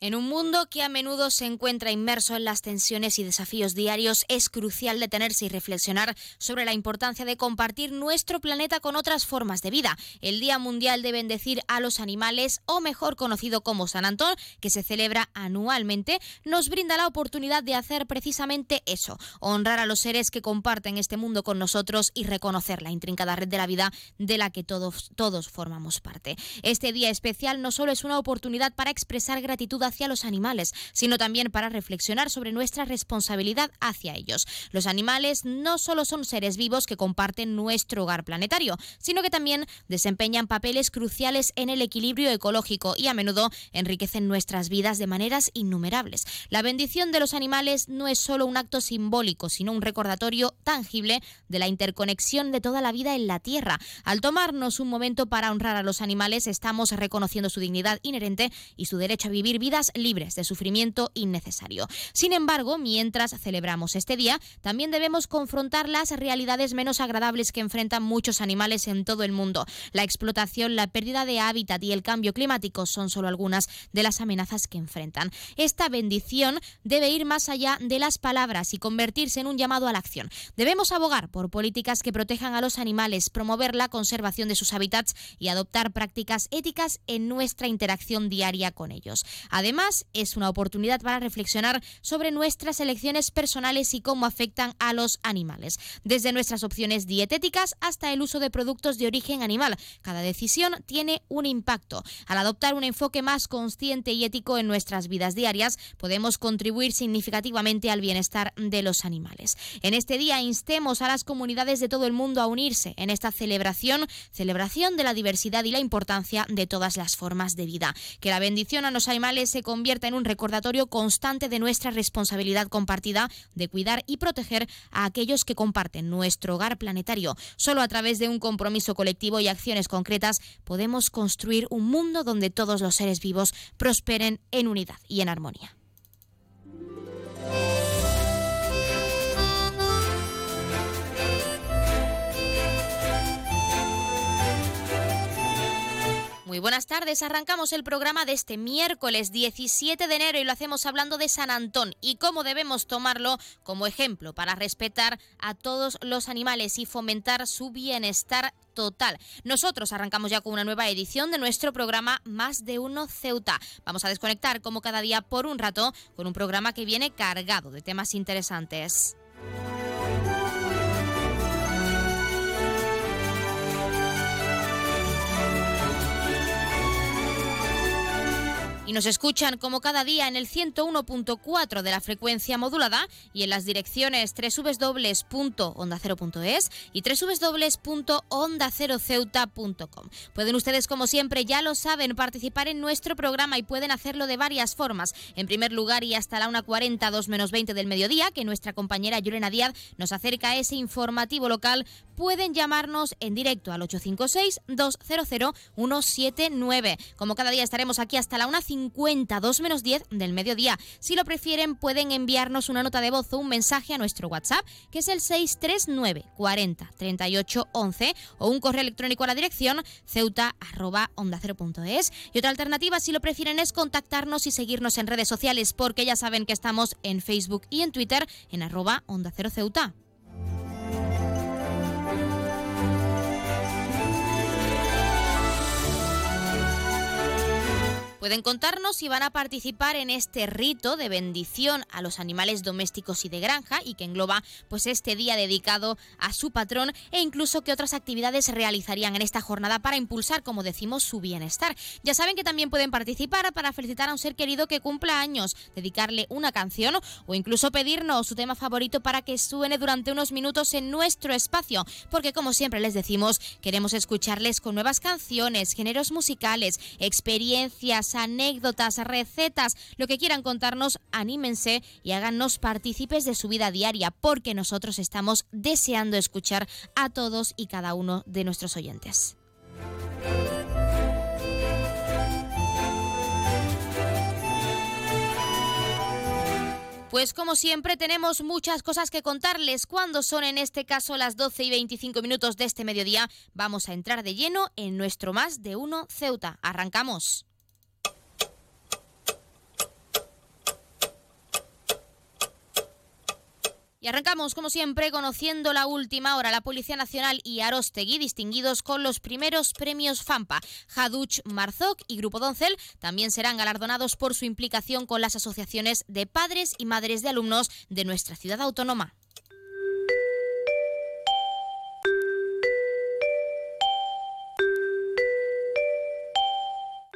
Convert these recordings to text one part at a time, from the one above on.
En un mundo que a menudo se encuentra inmerso en las tensiones y desafíos diarios, es crucial detenerse y reflexionar sobre la importancia de compartir nuestro planeta con otras formas de vida. El Día Mundial de Bendecir a los Animales, o mejor conocido como San Antón, que se celebra anualmente, nos brinda la oportunidad de hacer precisamente eso, honrar a los seres que comparten este mundo con nosotros y reconocer la intrincada red de la vida de la que todos, todos formamos parte. Este día especial no solo es una oportunidad para expresar gratitud hacia los animales, sino también para reflexionar sobre nuestra responsabilidad hacia ellos. Los animales no solo son seres vivos que comparten nuestro hogar planetario, sino que también desempeñan papeles cruciales en el equilibrio ecológico y a menudo enriquecen nuestras vidas de maneras innumerables. La bendición de los animales no es solo un acto simbólico, sino un recordatorio tangible de la interconexión de toda la vida en la Tierra. Al tomarnos un momento para honrar a los animales, estamos reconociendo su dignidad inherente y su derecho a vivir libres de sufrimiento innecesario. Sin embargo, mientras celebramos este día, también debemos confrontar las realidades menos agradables que enfrentan muchos animales en todo el mundo. La explotación, la pérdida de hábitat y el cambio climático son solo algunas de las amenazas que enfrentan. Esta bendición debe ir más allá de las palabras y convertirse en un llamado a la acción. Debemos abogar por políticas que protejan a los animales, promover la conservación de sus hábitats y adoptar prácticas éticas en nuestra interacción diaria con ellos. Además, Además, es una oportunidad para reflexionar sobre nuestras elecciones personales y cómo afectan a los animales, desde nuestras opciones dietéticas hasta el uso de productos de origen animal. Cada decisión tiene un impacto. Al adoptar un enfoque más consciente y ético en nuestras vidas diarias, podemos contribuir significativamente al bienestar de los animales. En este día instemos a las comunidades de todo el mundo a unirse en esta celebración, celebración de la diversidad y la importancia de todas las formas de vida. Que la bendición a los animales se convierta en un recordatorio constante de nuestra responsabilidad compartida de cuidar y proteger a aquellos que comparten nuestro hogar planetario. Solo a través de un compromiso colectivo y acciones concretas podemos construir un mundo donde todos los seres vivos prosperen en unidad y en armonía. Muy buenas tardes, arrancamos el programa de este miércoles 17 de enero y lo hacemos hablando de San Antón y cómo debemos tomarlo como ejemplo para respetar a todos los animales y fomentar su bienestar total. Nosotros arrancamos ya con una nueva edición de nuestro programa Más de Uno Ceuta. Vamos a desconectar como cada día por un rato con un programa que viene cargado de temas interesantes. Y nos escuchan como cada día en el 101.4 de la frecuencia modulada y en las direcciones www.ondacero.es y www.ondaceroceuta.com. Pueden ustedes, como siempre, ya lo saben, participar en nuestro programa y pueden hacerlo de varias formas. En primer lugar, y hasta la 1.40, 2 menos 20 del mediodía, que nuestra compañera Yurena Díaz nos acerca a ese informativo local, pueden llamarnos en directo al 856-200-179. Como cada día estaremos aquí hasta la 1.50 52 menos 10 del mediodía. Si lo prefieren, pueden enviarnos una nota de voz o un mensaje a nuestro WhatsApp, que es el 639 40 38 11, o un correo electrónico a la dirección ceuta onda Y otra alternativa, si lo prefieren, es contactarnos y seguirnos en redes sociales, porque ya saben que estamos en Facebook y en Twitter en arroba onda cero ceuta. Pueden contarnos si van a participar en este rito de bendición a los animales domésticos y de granja y que engloba pues este día dedicado a su patrón e incluso qué otras actividades realizarían en esta jornada para impulsar, como decimos, su bienestar. Ya saben que también pueden participar para felicitar a un ser querido que cumpla años, dedicarle una canción o incluso pedirnos su tema favorito para que suene durante unos minutos en nuestro espacio, porque como siempre les decimos, queremos escucharles con nuevas canciones, géneros musicales, experiencias, anécdotas, recetas, lo que quieran contarnos, anímense y háganos partícipes de su vida diaria, porque nosotros estamos deseando escuchar a todos y cada uno de nuestros oyentes. Pues como siempre tenemos muchas cosas que contarles. Cuando son en este caso las 12 y 25 minutos de este mediodía, vamos a entrar de lleno en nuestro más de uno Ceuta. Arrancamos. Y arrancamos, como siempre, conociendo la última hora. La Policía Nacional y Arostegui, distinguidos con los primeros premios FAMPA. Jaduch Marzok y Grupo Doncel también serán galardonados por su implicación con las asociaciones de padres y madres de alumnos de nuestra ciudad autónoma.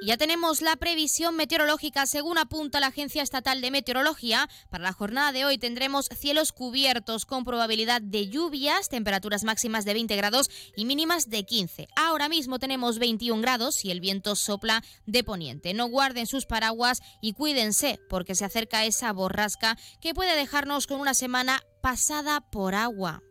Ya tenemos la previsión meteorológica según apunta la Agencia Estatal de Meteorología. Para la jornada de hoy tendremos cielos cubiertos con probabilidad de lluvias, temperaturas máximas de 20 grados y mínimas de 15. Ahora mismo tenemos 21 grados y el viento sopla de poniente. No guarden sus paraguas y cuídense porque se acerca esa borrasca que puede dejarnos con una semana pasada por agua.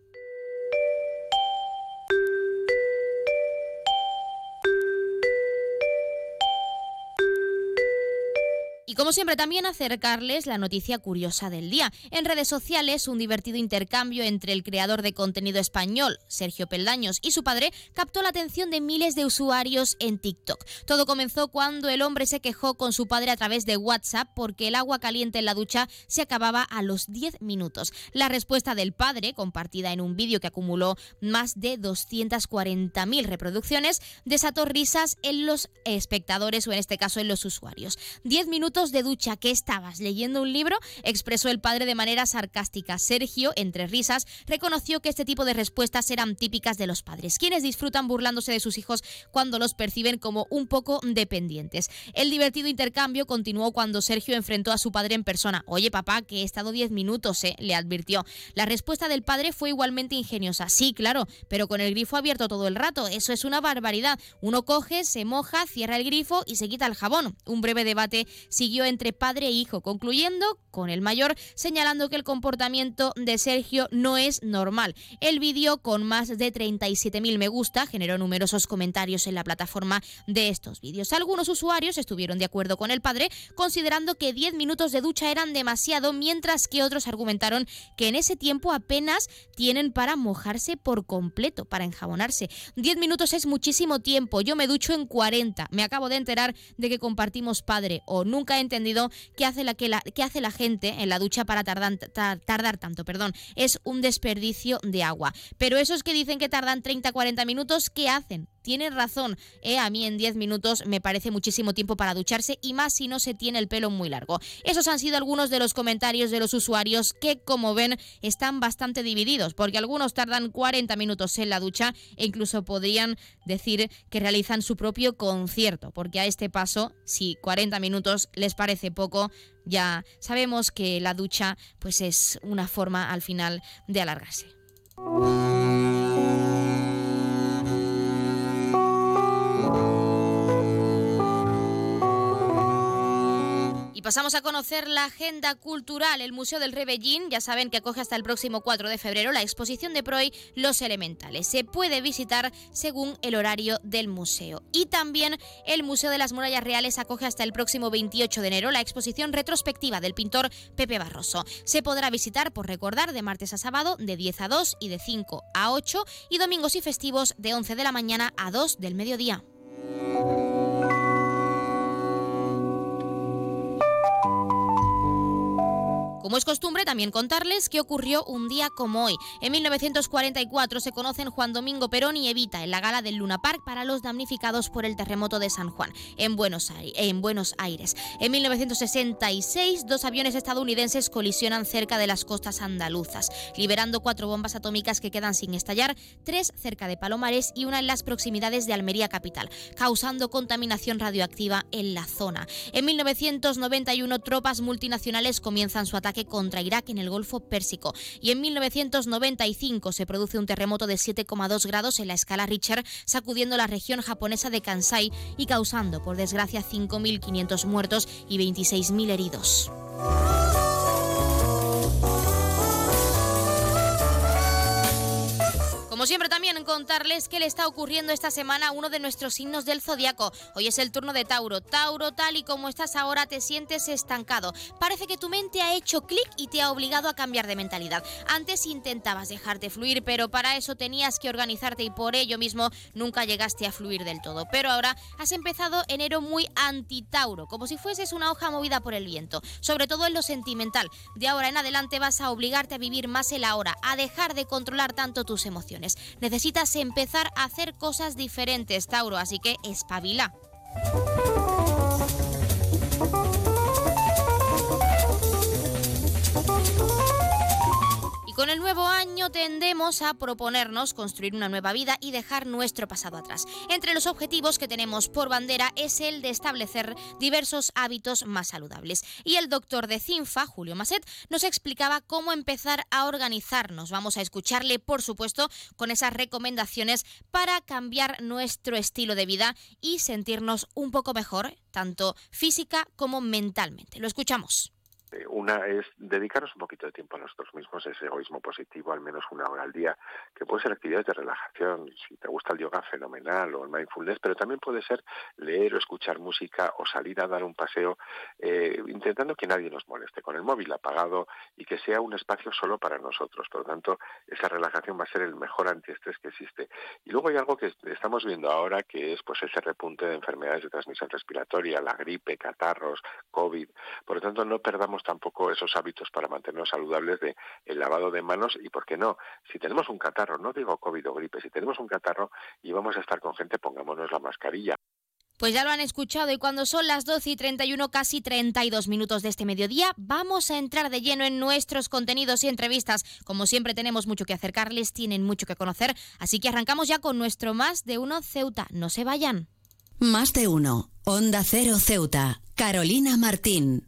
Y como siempre también acercarles la noticia curiosa del día. En redes sociales, un divertido intercambio entre el creador de contenido español, Sergio Peldaños, y su padre captó la atención de miles de usuarios en TikTok. Todo comenzó cuando el hombre se quejó con su padre a través de WhatsApp porque el agua caliente en la ducha se acababa a los 10 minutos. La respuesta del padre, compartida en un vídeo que acumuló más de 240.000 reproducciones, desató risas en los espectadores o en este caso en los usuarios. 10 minutos de ducha que estabas leyendo un libro, expresó el padre de manera sarcástica. Sergio, entre risas, reconoció que este tipo de respuestas eran típicas de los padres, quienes disfrutan burlándose de sus hijos cuando los perciben como un poco dependientes. El divertido intercambio continuó cuando Sergio enfrentó a su padre en persona. Oye, papá, que he estado 10 minutos, ¿eh? le advirtió. La respuesta del padre fue igualmente ingeniosa. Sí, claro, pero con el grifo abierto todo el rato. Eso es una barbaridad. Uno coge, se moja, cierra el grifo y se quita el jabón. Un breve debate entre padre e hijo, concluyendo con el mayor señalando que el comportamiento de Sergio no es normal. El vídeo con más de 37.000 me gusta generó numerosos comentarios en la plataforma de estos vídeos. Algunos usuarios estuvieron de acuerdo con el padre, considerando que 10 minutos de ducha eran demasiado, mientras que otros argumentaron que en ese tiempo apenas tienen para mojarse por completo, para enjabonarse. 10 minutos es muchísimo tiempo, yo me ducho en 40. Me acabo de enterar de que compartimos padre o nunca entendido qué hace la, que la, hace la gente en la ducha para tardar, tardar tanto. Perdón, es un desperdicio de agua. Pero esos que dicen que tardan 30-40 minutos, ¿qué hacen? Tienen razón, ¿eh? a mí en 10 minutos me parece muchísimo tiempo para ducharse y más si no se tiene el pelo muy largo. Esos han sido algunos de los comentarios de los usuarios que, como ven, están bastante divididos, porque algunos tardan 40 minutos en la ducha e incluso podrían decir que realizan su propio concierto, porque a este paso, si 40 minutos les parece poco, ya sabemos que la ducha pues es una forma al final de alargarse. Pasamos a conocer la agenda cultural. El Museo del Rebellín, ya saben que acoge hasta el próximo 4 de febrero la exposición de Proy Los Elementales. Se puede visitar según el horario del museo. Y también el Museo de las Murallas Reales acoge hasta el próximo 28 de enero la exposición retrospectiva del pintor Pepe Barroso. Se podrá visitar, por recordar, de martes a sábado de 10 a 2 y de 5 a 8 y domingos y festivos de 11 de la mañana a 2 del mediodía. Como es costumbre, también contarles qué ocurrió un día como hoy. En 1944 se conocen Juan Domingo Perón y Evita en la gala del Luna Park para los damnificados por el terremoto de San Juan, en Buenos, Aires. En, Buenos Aires. en 1966, dos aviones estadounidenses colisionan cerca de las costas andaluzas, liberando cuatro bombas atómicas que quedan sin estallar, tres cerca de Palomares y una en las proximidades de Almería capital, causando contaminación radioactiva en la zona. En 1991, tropas multinacionales comienzan su ataque contra Irak en el Golfo Pérsico. Y en 1995 se produce un terremoto de 7,2 grados en la escala Richter, sacudiendo la región japonesa de Kansai y causando, por desgracia, 5.500 muertos y 26.000 heridos. Como siempre también contarles qué le está ocurriendo esta semana a uno de nuestros signos del zodiaco. Hoy es el turno de Tauro. Tauro, tal y como estás ahora, te sientes estancado. Parece que tu mente ha hecho clic y te ha obligado a cambiar de mentalidad. Antes intentabas dejarte fluir, pero para eso tenías que organizarte y por ello mismo nunca llegaste a fluir del todo. Pero ahora has empezado enero muy anti-Tauro, como si fueses una hoja movida por el viento, sobre todo en lo sentimental. De ahora en adelante vas a obligarte a vivir más el ahora, a dejar de controlar tanto tus emociones. Necesitas empezar a hacer cosas diferentes, Tauro, así que espabila. Con el nuevo año tendemos a proponernos construir una nueva vida y dejar nuestro pasado atrás. Entre los objetivos que tenemos por bandera es el de establecer diversos hábitos más saludables. Y el doctor de CINFA, Julio Masset, nos explicaba cómo empezar a organizarnos. Vamos a escucharle, por supuesto, con esas recomendaciones para cambiar nuestro estilo de vida y sentirnos un poco mejor, tanto física como mentalmente. Lo escuchamos. Eh, una es dedicarnos un poquito de tiempo a nosotros mismos, ese egoísmo positivo, al menos una hora al día, que puede ser actividades de relajación, si te gusta el yoga, fenomenal, o el mindfulness, pero también puede ser leer o escuchar música o salir a dar un paseo, eh, intentando que nadie nos moleste, con el móvil apagado y que sea un espacio solo para nosotros. Por lo tanto, esa relajación va a ser el mejor antiestrés que existe. Y luego hay algo que estamos viendo ahora, que es pues ese repunte de enfermedades de transmisión respiratoria, la gripe, catarros, COVID. Por lo tanto, no perdamos tampoco esos hábitos para mantenernos saludables de el lavado de manos y, ¿por qué no? Si tenemos un catarro, no digo COVID o gripe, si tenemos un catarro y vamos a estar con gente, pongámonos la mascarilla. Pues ya lo han escuchado y cuando son las 12 y 31, casi 32 minutos de este mediodía, vamos a entrar de lleno en nuestros contenidos y entrevistas. Como siempre tenemos mucho que acercarles, tienen mucho que conocer, así que arrancamos ya con nuestro Más de Uno Ceuta. No se vayan. Más de Uno, Onda Cero Ceuta, Carolina Martín.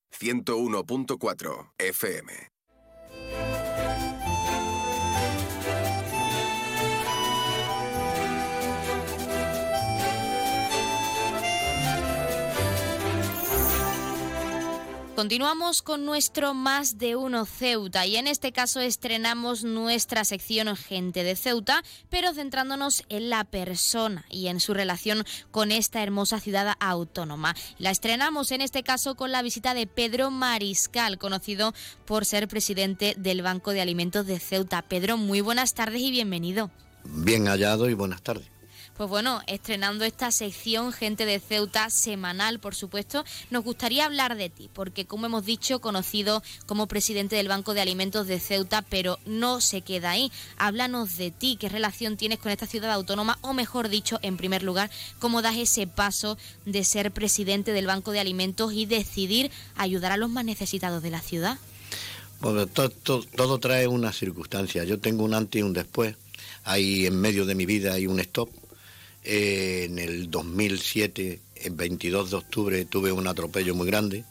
101.4 FM. Continuamos con nuestro Más de Uno Ceuta y en este caso estrenamos nuestra sección Gente de Ceuta, pero centrándonos en la persona y en su relación con esta hermosa ciudad autónoma. La estrenamos en este caso con la visita de Pedro Mariscal, conocido por ser presidente del Banco de Alimentos de Ceuta. Pedro, muy buenas tardes y bienvenido. Bien hallado y buenas tardes. Pues bueno, estrenando esta sección Gente de Ceuta semanal, por supuesto, nos gustaría hablar de ti, porque como hemos dicho, conocido como presidente del Banco de Alimentos de Ceuta, pero no se queda ahí. Háblanos de ti, qué relación tienes con esta ciudad autónoma, o mejor dicho, en primer lugar, cómo das ese paso de ser presidente del Banco de Alimentos y decidir ayudar a los más necesitados de la ciudad. Bueno, todo, todo trae una circunstancia. Yo tengo un antes y un después Ahí en medio de mi vida hay un stop. Eh, en el 2007, el 22 de octubre, tuve un atropello muy grande.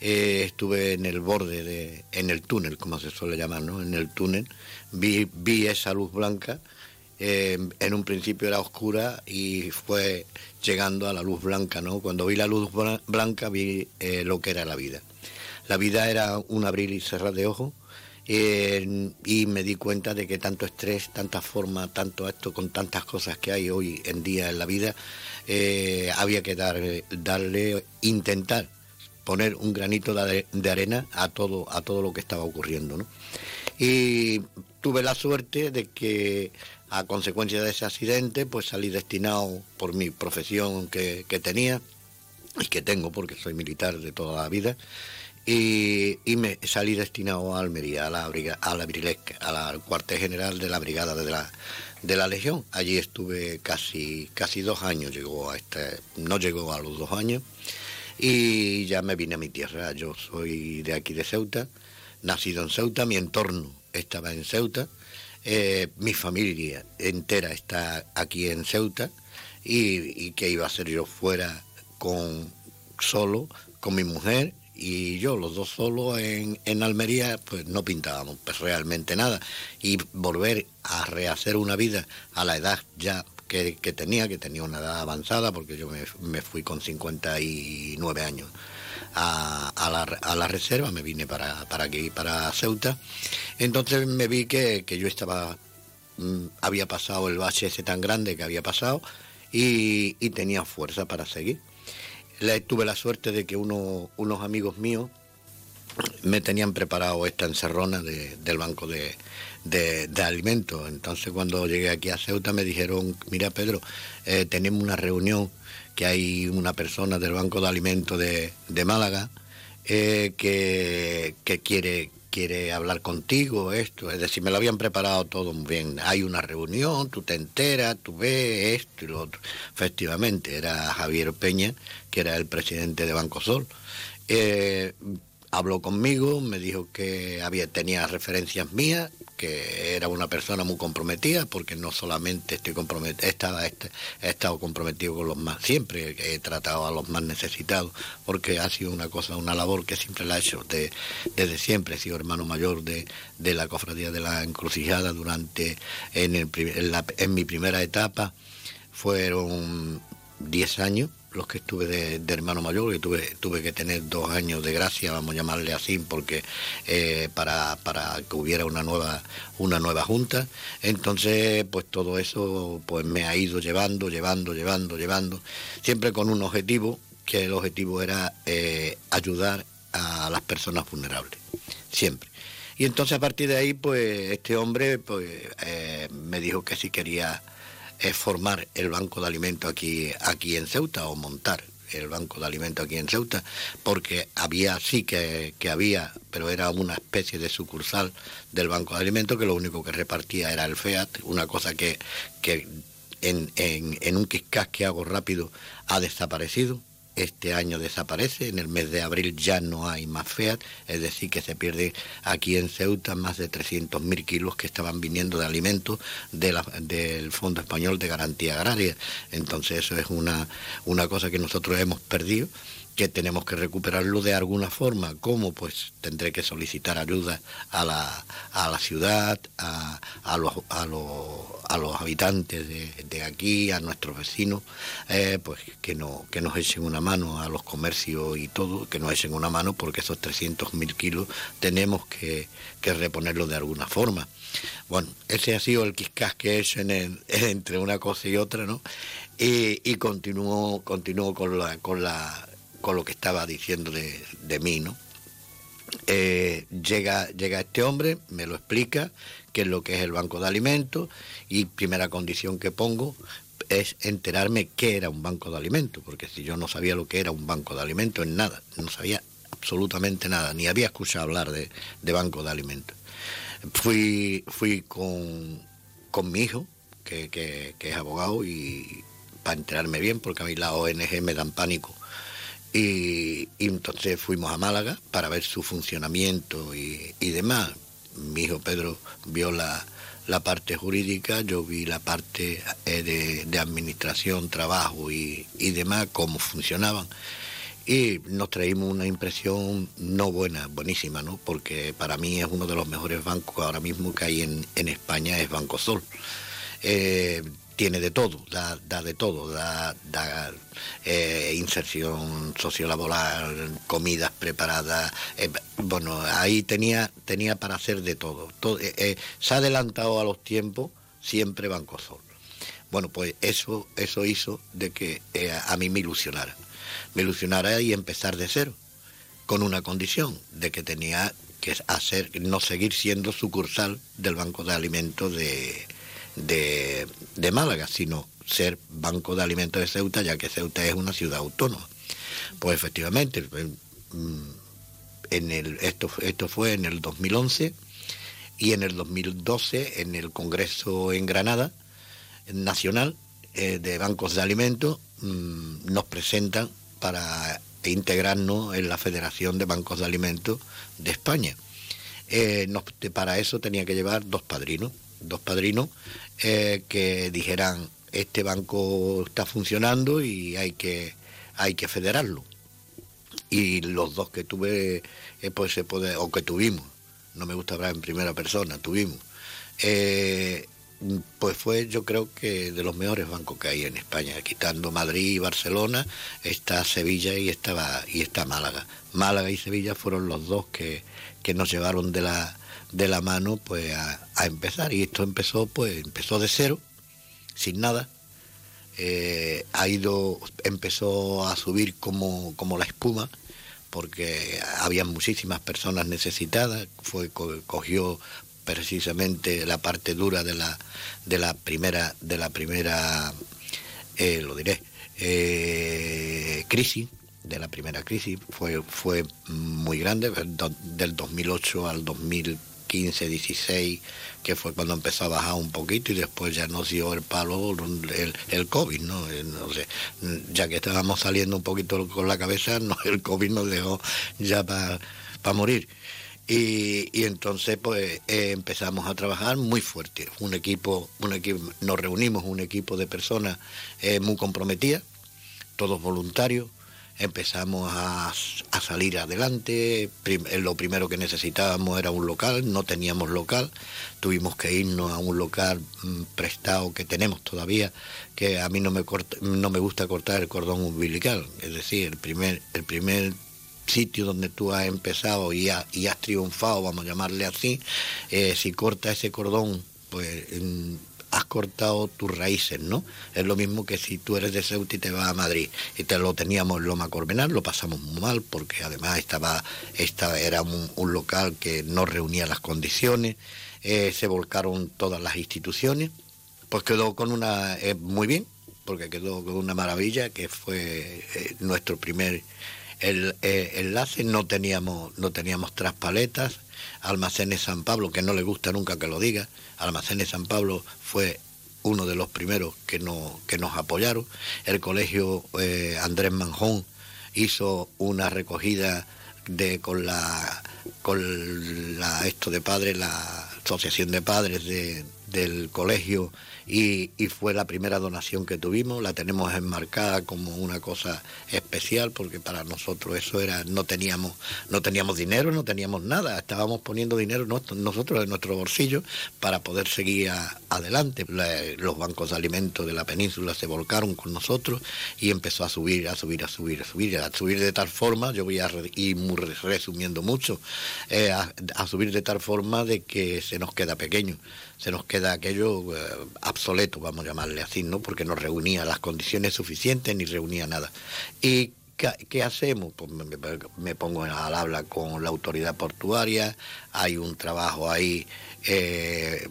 Eh, estuve en el borde, de, en el túnel, como se suele llamar, ¿no? En el túnel. Vi, vi esa luz blanca. Eh, en un principio era oscura y fue llegando a la luz blanca, ¿no? Cuando vi la luz blanca vi lo que era la vida. La vida era un abrir y cerrar de ojos y me di cuenta de que tanto estrés, tanta forma, tanto esto, con tantas cosas que hay hoy en día en la vida, eh, había que darle, intentar poner un granito de, arena a todo, a todo lo que estaba ocurriendo. Y tuve la suerte de que a consecuencia de ese accidente, pues salí destinado por mi profesión que tenía y que tengo, porque soy militar de toda la vida, y, me salí destinado a Almería, a la, a la al cuartel general de la brigada de la, de la Legión. Allí estuve casi, casi dos años, llegó a este, no llegó a los dos años, y ya me vine a mi tierra. Yo soy de aquí de Ceuta, nacido en Ceuta, mi entorno estaba en Ceuta, eh, mi familia entera está aquí en Ceuta, y, y que iba a ser yo fuera con solo con mi mujer y yo, los dos solos en, en Almería, pues no pintábamos pues, realmente nada. Y volver a rehacer una vida a la edad ya que, tenía, que tenía una edad avanzada, porque yo me, fui con 59 años a, a, la, a la reserva, me vine para, para aquí, para Ceuta. Entonces me vi que, que yo estaba, mm, había pasado el bache ese tan grande que había pasado y, y tenía fuerza para seguir tuve la suerte de que uno, unos amigos míos me tenían preparado esta encerrona del banco de, alimentos. Entonces cuando llegué aquí a Ceuta me dijeron, mira Pedro, eh, tenemos una reunión que hay una persona del Banco de Alimentos de, Málaga eh, que, que, quiere, quiere hablar contigo, esto, es decir, me lo habían preparado todo muy bien. Hay una reunión, tú te enteras, tú ves esto y lo otro. Efectivamente, era Javier Peña, que era el presidente de Banco Sol. Eh, habló conmigo, me dijo que había, tenía referencias mías, que era una persona muy comprometida, porque no solamente estoy comprometido, estaba, he estado comprometido con los más, siempre he tratado a los más necesitados, porque ha sido una cosa, una labor que siempre la he hecho desde siempre, he sido hermano mayor de, la cofradía de la encrucijada durante, en, en mi primera etapa, fueron 10 años los que estuve de, hermano mayor, que tuve, tuve que tener dos años de gracia, vamos a llamarle así, porque eh, para, para que hubiera una nueva, una nueva junta. Entonces, pues todo eso pues me ha ido llevando, llevando, llevando, llevando, siempre con un objetivo, que el objetivo era eh, ayudar a las personas vulnerables, siempre. Y entonces a partir de ahí, pues este hombre pues, eh, me dijo que si quería es formar el banco de alimentos aquí, aquí en Ceuta o montar el banco de alimentos aquí en Ceuta, porque había, sí que, había, pero era una especie de sucursal del banco de alimentos que lo único que repartía era el FEAT, una cosa que, que en, en, un quiscas que hago rápido ha desaparecido este año desaparece, en el mes de abril ya no hay más FEAT, es decir, que se pierde aquí en Ceuta más de 300.000 kilos que estaban viniendo de alimentos del Fondo Español de Garantía Agraria. Entonces eso es una, una cosa que nosotros hemos perdido que tenemos que recuperarlo de alguna forma. ¿Cómo? Pues tendré que solicitar ayuda a la, a la ciudad, a, a, los, a, los, a los habitantes de, aquí, a nuestros vecinos, eh, pues que, no, que nos echen una mano a los comercios y todo, que nos echen una mano porque esos 300.000 kilos tenemos que, que reponerlo de alguna forma. Bueno, ese ha sido el quiscas que hecho en entre una cosa y otra, ¿no? Y, y continúo, continúo con la, con la con lo que estaba diciendo de, mí, ¿no? Eh, llega, llega este hombre, me lo explica, qué es lo que es el banco de alimentos, y primera condición que pongo es enterarme qué era un banco de alimentos, porque si yo no sabía lo que era un banco de alimentos, en nada, no sabía absolutamente nada, ni había escuchado hablar de, banco de alimentos. Fui, fui con, mi hijo, que, que es abogado, y para enterarme bien, porque a mí la ONG me dan pánico y, entonces fuimos a Málaga para ver su funcionamiento y, demás. Mi hijo Pedro vio la, la parte jurídica, yo vi la parte eh, de, administración, trabajo y, y demás, cómo funcionaban y nos traímos una impresión no buena, buenísima, ¿no? Porque para mí es uno de los mejores bancos ahora mismo que hay en, en España, es Banco Sol. Eh, tiene de todo, da, da de todo, da, da eh, inserción sociolaboral, comidas preparadas, eh, bueno, ahí tenía, tenía para hacer de todo. todo se ha adelantado a los tiempos siempre Banco Sol. Bueno, pues eso, eso hizo de que a mí me ilusionara me ilusionara y empezar de cero, con una condición de que tenía que hacer, no seguir siendo sucursal del Banco de Alimentos de, de, Málaga, sino ser Banco de Alimentos de Ceuta, ya que Ceuta es una ciudad autónoma. Pues efectivamente, mm, en el, esto, esto fue en el 2011 y en el 2012 en el Congreso en Granada Nacional eh, de Bancos de Alimentos mm, nos presentan para integrarnos en la Federación de Bancos de Alimentos de España. Eh, para eso tenía que llevar dos padrinos, dos padrinos eh, que dijeran este banco está funcionando y hay que, hay que federarlo. Y los dos que tuve, eh, pues se puede, o que tuvimos, no me gusta hablar en primera persona, tuvimos, pues fue yo creo que de los mejores bancos que hay en España, quitando Madrid y Barcelona, está Sevilla y estaba y está Málaga. Málaga y Sevilla fueron los dos que, que nos llevaron de la de la mano pues a, empezar. Y esto empezó pues empezó de cero, sin nada. Eh, ha ido, empezó a subir como, como la espuma, porque había muchísimas personas necesitadas, fue cogió precisamente la parte dura de la, de la primera, de la primera eh, lo diré, eh, crisis, de la primera crisis, fue, fue muy grande, del 2008 al 2015, 16, que fue cuando empezó a bajar un poquito y después ya nos dio el palo el, el COVID, ¿no? Eh, ya que estábamos saliendo un poquito con la cabeza, el COVID nos dejó ya para morir. Y, entonces pues eh, empezamos a trabajar muy fuerte. Un equipo, un equipo, nos reunimos un equipo de personas eh, muy comprometidas, todos voluntarios. Empezamos a, salir adelante. Eh, lo primero que necesitábamos era un local, no teníamos local. Tuvimos que irnos a un local mm, prestado que tenemos todavía, que a mí no me, no me gusta cortar el cordón umbilical. Es decir, el primer, el primer sitio donde tú has empezado y, has triunfado, vamos a llamarle así, eh, si corta ese cordón, pues has cortado tus raíces, ¿no? Es lo mismo que si tú eres de Ceuta y te vas a Madrid. Y te lo teníamos en Loma Corbenal, lo pasamos muy mal porque además estaba, esta era un, local que no reunía las condiciones, eh, se volcaron todas las instituciones, pues quedó con una, eh, muy bien, porque quedó con una maravilla que fue nuestro primer el eh, enlace, no teníamos, no teníamos traspaletas, Almacenes San Pablo, que no le gusta nunca que lo diga, Almacenes San Pablo fue uno de los primeros que, no, que nos apoyaron, el colegio eh, Andrés Manjón hizo una recogida de con la con la esto de padres, la asociación de padres de, del colegio y, fue la primera donación que tuvimos, la tenemos enmarcada como una cosa especial porque para nosotros eso era, no teníamos, no teníamos dinero, no teníamos nada, estábamos poniendo dinero nosotros en nuestro bolsillo para poder seguir adelante. los bancos de alimentos de la península se volcaron con nosotros y empezó a subir, a subir, a subir, a subir, a subir de tal forma, yo voy a ir resumiendo mucho, eh, a subir de tal forma de que se nos queda pequeño se nos queda aquello eh, obsoleto, vamos a llamarle así, ¿no? Porque no reunía las condiciones suficientes ni reunía nada. ¿Y qué, hacemos? Pues me, pongo al habla con la autoridad portuaria, hay un trabajo ahí eh,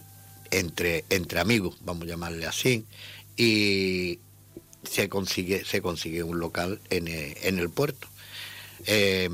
entre, entre amigos, vamos a llamarle así, y se consigue, se consigue un local en, en el puerto. Eh,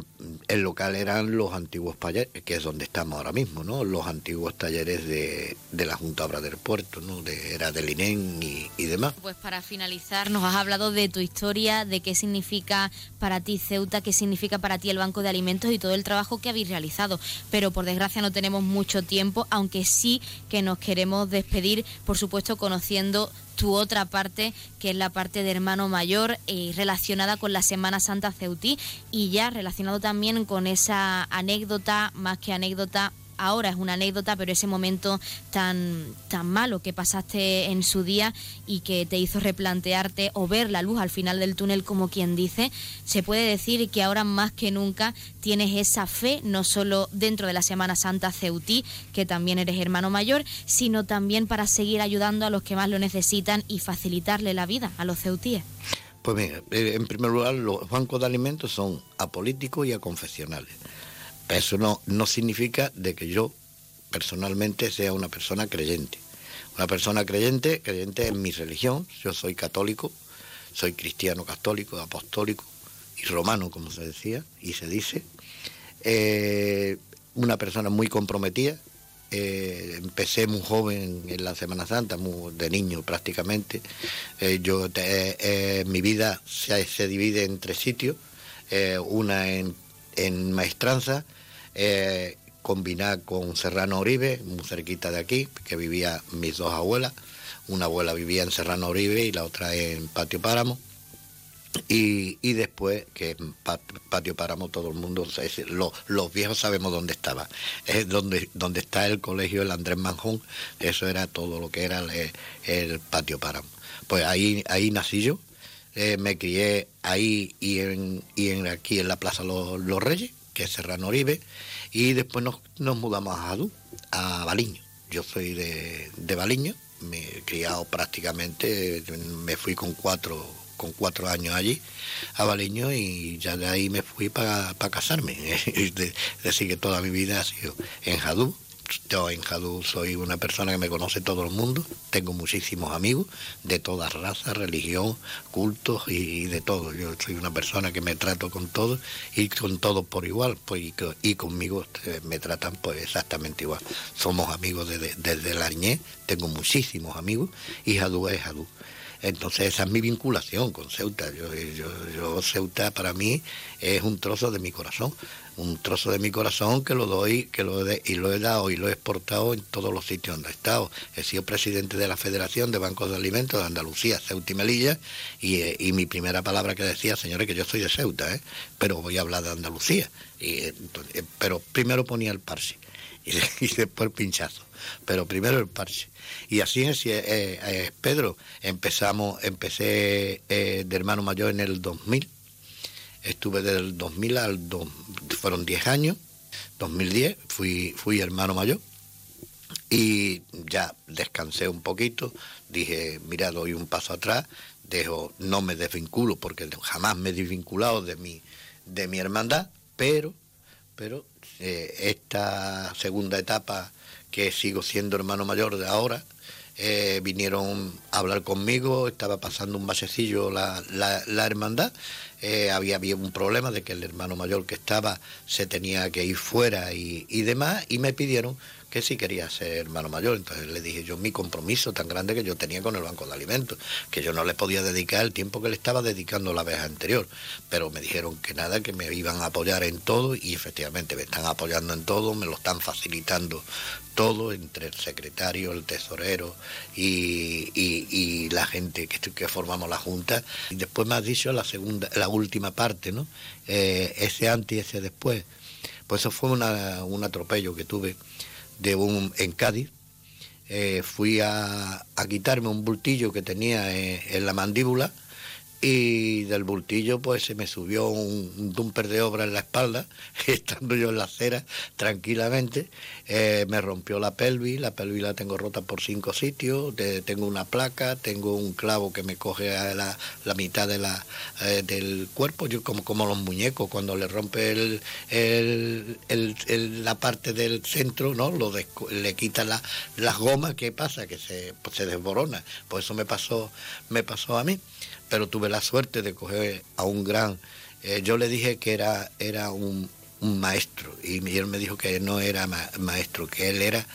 el local eran los antiguos talleres, que es donde estamos ahora mismo, ¿no? Los antiguos talleres de, la Junta Obra del Puerto, ¿no? De, era del INEN y, demás. Pues para finalizar, nos has hablado de tu historia, de qué significa para ti Ceuta, qué significa para ti el Banco de Alimentos y todo el trabajo que habéis realizado. Pero por desgracia no tenemos mucho tiempo, aunque sí que nos queremos despedir, por supuesto, conociendo tu otra parte, que es la parte de hermano mayor, eh, relacionada con la Semana Santa Ceutí y ya relacionado también con esa anécdota, más que anécdota, ahora es una anécdota, pero ese momento tan, tan malo que pasaste en su día y que te hizo replantearte o ver la luz al final del túnel, como quien dice, se puede decir que ahora más que nunca tienes esa fe, no solo dentro de la Semana Santa Ceutí, que también eres hermano mayor, sino también para seguir ayudando a los que más lo necesitan y facilitarle la vida a los ceutíes. Pues mira, eh, en primer lugar, los bancos de alimentos son apolíticos y aconfesionales. Eso no, no significa de que yo personalmente sea una persona creyente. Una persona creyente, creyente en mi religión, yo soy católico, soy cristiano católico, apostólico y romano, como se decía y se dice. Eh, una persona muy comprometida. Eh, empecé muy joven en la Semana Santa, muy de niño prácticamente. Eh, yo mi vida se, se, divide en tres sitios. una en, en maestranza, eh, combinar con Serrano Oribe, muy cerquita de aquí, que vivía mis dos abuelas. Una abuela vivía en Serrano Oribe y la otra en Patio Páramo. Y, después, que en Patio Páramo todo el mundo, los viejos sabemos dónde estaba. Es donde, donde está el colegio el Andrés Manjón, eso era todo lo que era el, Patio Páramo. Pues ahí, ahí nací yo, eh, me crié ahí y, en, y en, aquí en la Plaza Los, los Reyes que Serrano Oribe, y después nos, mudamos a Jadú, a Baliño. Yo soy de, de Baliño, me he criado prácticamente, me fui con cuatro, con cuatro años allí a Baliño y ya de ahí me fui para casarme. es decir, que toda mi vida ha sido en Jadú, yo en Jadú soy una persona que me conoce todo el mundo, tengo muchísimos amigos de todas razas, religión, cultos y, de todo. Yo soy una persona que me trato con todos y con todos por igual, pues, y, conmigo eh, me tratan pues exactamente igual. Somos amigos desde, desde la niñez, tengo muchísimos amigos y Jadú es Jadú. Entonces esa es mi vinculación con Ceuta. Yo, yo, Ceuta para mí es un trozo de mi corazón, un trozo de mi corazón que lo doy, que lo y lo he dado y lo he exportado en todos los sitios donde he estado. He sido presidente de la Federación de Bancos de Alimentos de Andalucía, Ceuta y Melilla, y, eh, mi primera palabra que decía, señores, que yo soy de Ceuta, ¿eh? pero voy a hablar de Andalucía. Y, eh, pero primero ponía el parche y, después el pinchazo, pero primero el parche. Y así es, eh, eh, Pedro, empezamos, empecé eh, de hermano mayor en el 2000. Estuve del 2000 al... fueron 10 años. 2010 fui, fui hermano mayor. Y ya descansé un poquito. Dije, mira, doy un paso atrás. Dejo, no me desvinculo porque jamás me he desvinculado de mi, de mi hermandad. Pero, pero esta segunda etapa que sigo siendo hermano mayor de ahora, eh, vinieron a hablar conmigo, estaba pasando un basecillo la, la, hermandad, eh, había, había un problema de que el hermano mayor que estaba se tenía que ir fuera y, y demás, y me pidieron que sí quería ser hermano mayor. Entonces le dije yo mi compromiso tan grande que yo tenía con el Banco de Alimentos, que yo no le podía dedicar el tiempo que le estaba dedicando la vez anterior. Pero me dijeron que nada, que me iban a apoyar en todo y efectivamente me están apoyando en todo, me lo están facilitando todo entre el secretario, el tesorero y, la gente que, formamos la Junta. Y después me has dicho la segunda, la última parte, ¿no? Eh, ese antes y ese después. Pues eso fue un atropello que tuve de en Cádiz. Eh, fui a, quitarme un bultillo que tenía en la mandíbula y del bultillo pues se me subió un, dumper de obra en la espalda, estando yo en la acera tranquilamente, eh, me rompió la pelvis, la pelvis la tengo rota por cinco sitios, tengo una placa, tengo un clavo que me coge a la, mitad de la, eh, del cuerpo, yo como, como los muñecos, cuando le rompe el, la parte del centro, ¿no? Lo le quita la, las gomas, ¿qué pasa? Que se, pues, se desborona, por eso me pasó, me pasó a mí pero tuve la suerte de coger a un gran Eh, yo le dije que era, era un, maestro y él me dijo que no era maestro, que él era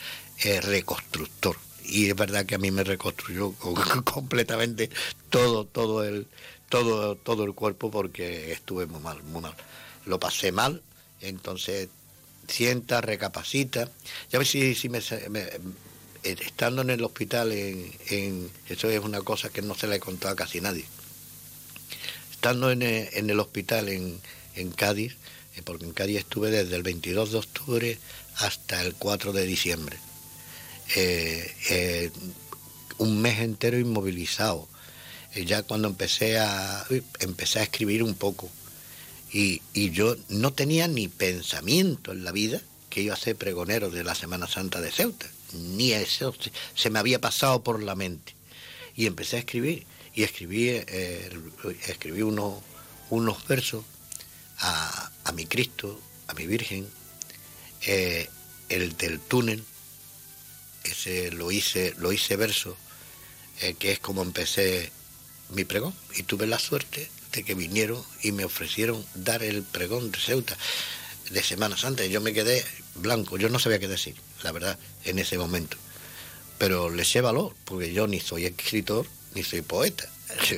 eh, reconstructor. Y es verdad que a mí me reconstruyó completamente todo, todo el, todo, todo el cuerpo porque estuve muy mal, muy mal. Lo pasé mal, entonces sienta, recapacita. Ya ves si, si me, estando en el hospital, en, eso es una cosa que no se le he contado a casi nadie. Estando en el, hospital en, Cádiz, eh, porque en Cádiz estuve desde el 22 de octubre hasta el 4 de diciembre. Eh, eh, un mes entero inmovilizado. ya cuando empecé a, empecé a escribir un poco, y, y, yo no tenía ni pensamiento en la vida que iba a ser pregonero de la Semana Santa de Ceuta ni eso se me había pasado por la mente. Y empecé a escribir, y escribí, eh, escribí unos, unos versos a, mi Cristo, a mi Virgen, eh, el del túnel, ese lo hice, lo hice verso, eh, que es como empecé mi pregón, y tuve la suerte de que vinieron y me ofrecieron dar el pregón de Ceuta de Semana Santa, yo me quedé blanco, yo no sabía qué decir la verdad, en ese momento. Pero le sé valor, porque yo ni soy escritor ni soy poeta.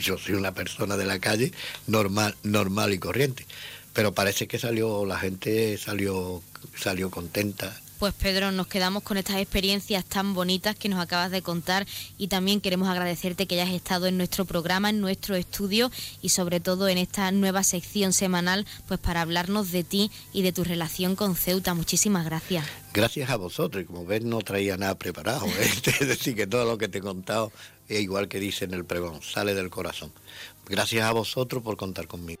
yo soy una persona de la calle normal, normal y corriente. Pero parece que salió, la gente salió, salió contenta pues Pedro, nos quedamos con estas experiencias tan bonitas que nos acabas de contar y también queremos agradecerte que hayas estado en nuestro programa, en nuestro estudio y sobre todo en esta nueva sección semanal, pues para hablarnos de ti y de tu relación con Ceuta. Muchísimas gracias. Gracias a vosotros y como ves no traía nada preparado, ¿eh? es decir que todo lo que te he contado es igual que dice en el pregón, sale del corazón. Gracias a vosotros por contar conmigo.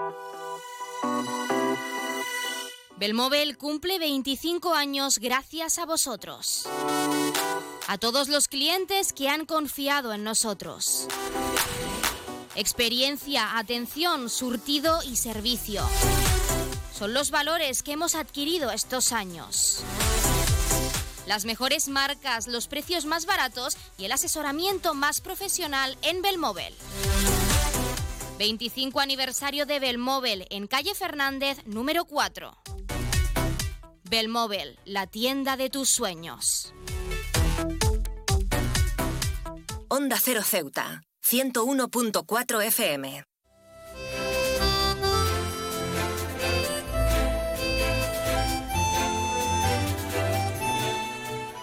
Belmóvil cumple 25 años gracias a vosotros. A todos los clientes que han confiado en nosotros. Experiencia, atención, surtido y servicio. Son los valores que hemos adquirido estos años. Las mejores marcas, los precios más baratos y el asesoramiento más profesional en Belmóvil. 25 aniversario de Belmóvil en calle Fernández número 4. Belmóvil, la tienda de tus sueños. Onda Cero Ceuta, 101.4 FM.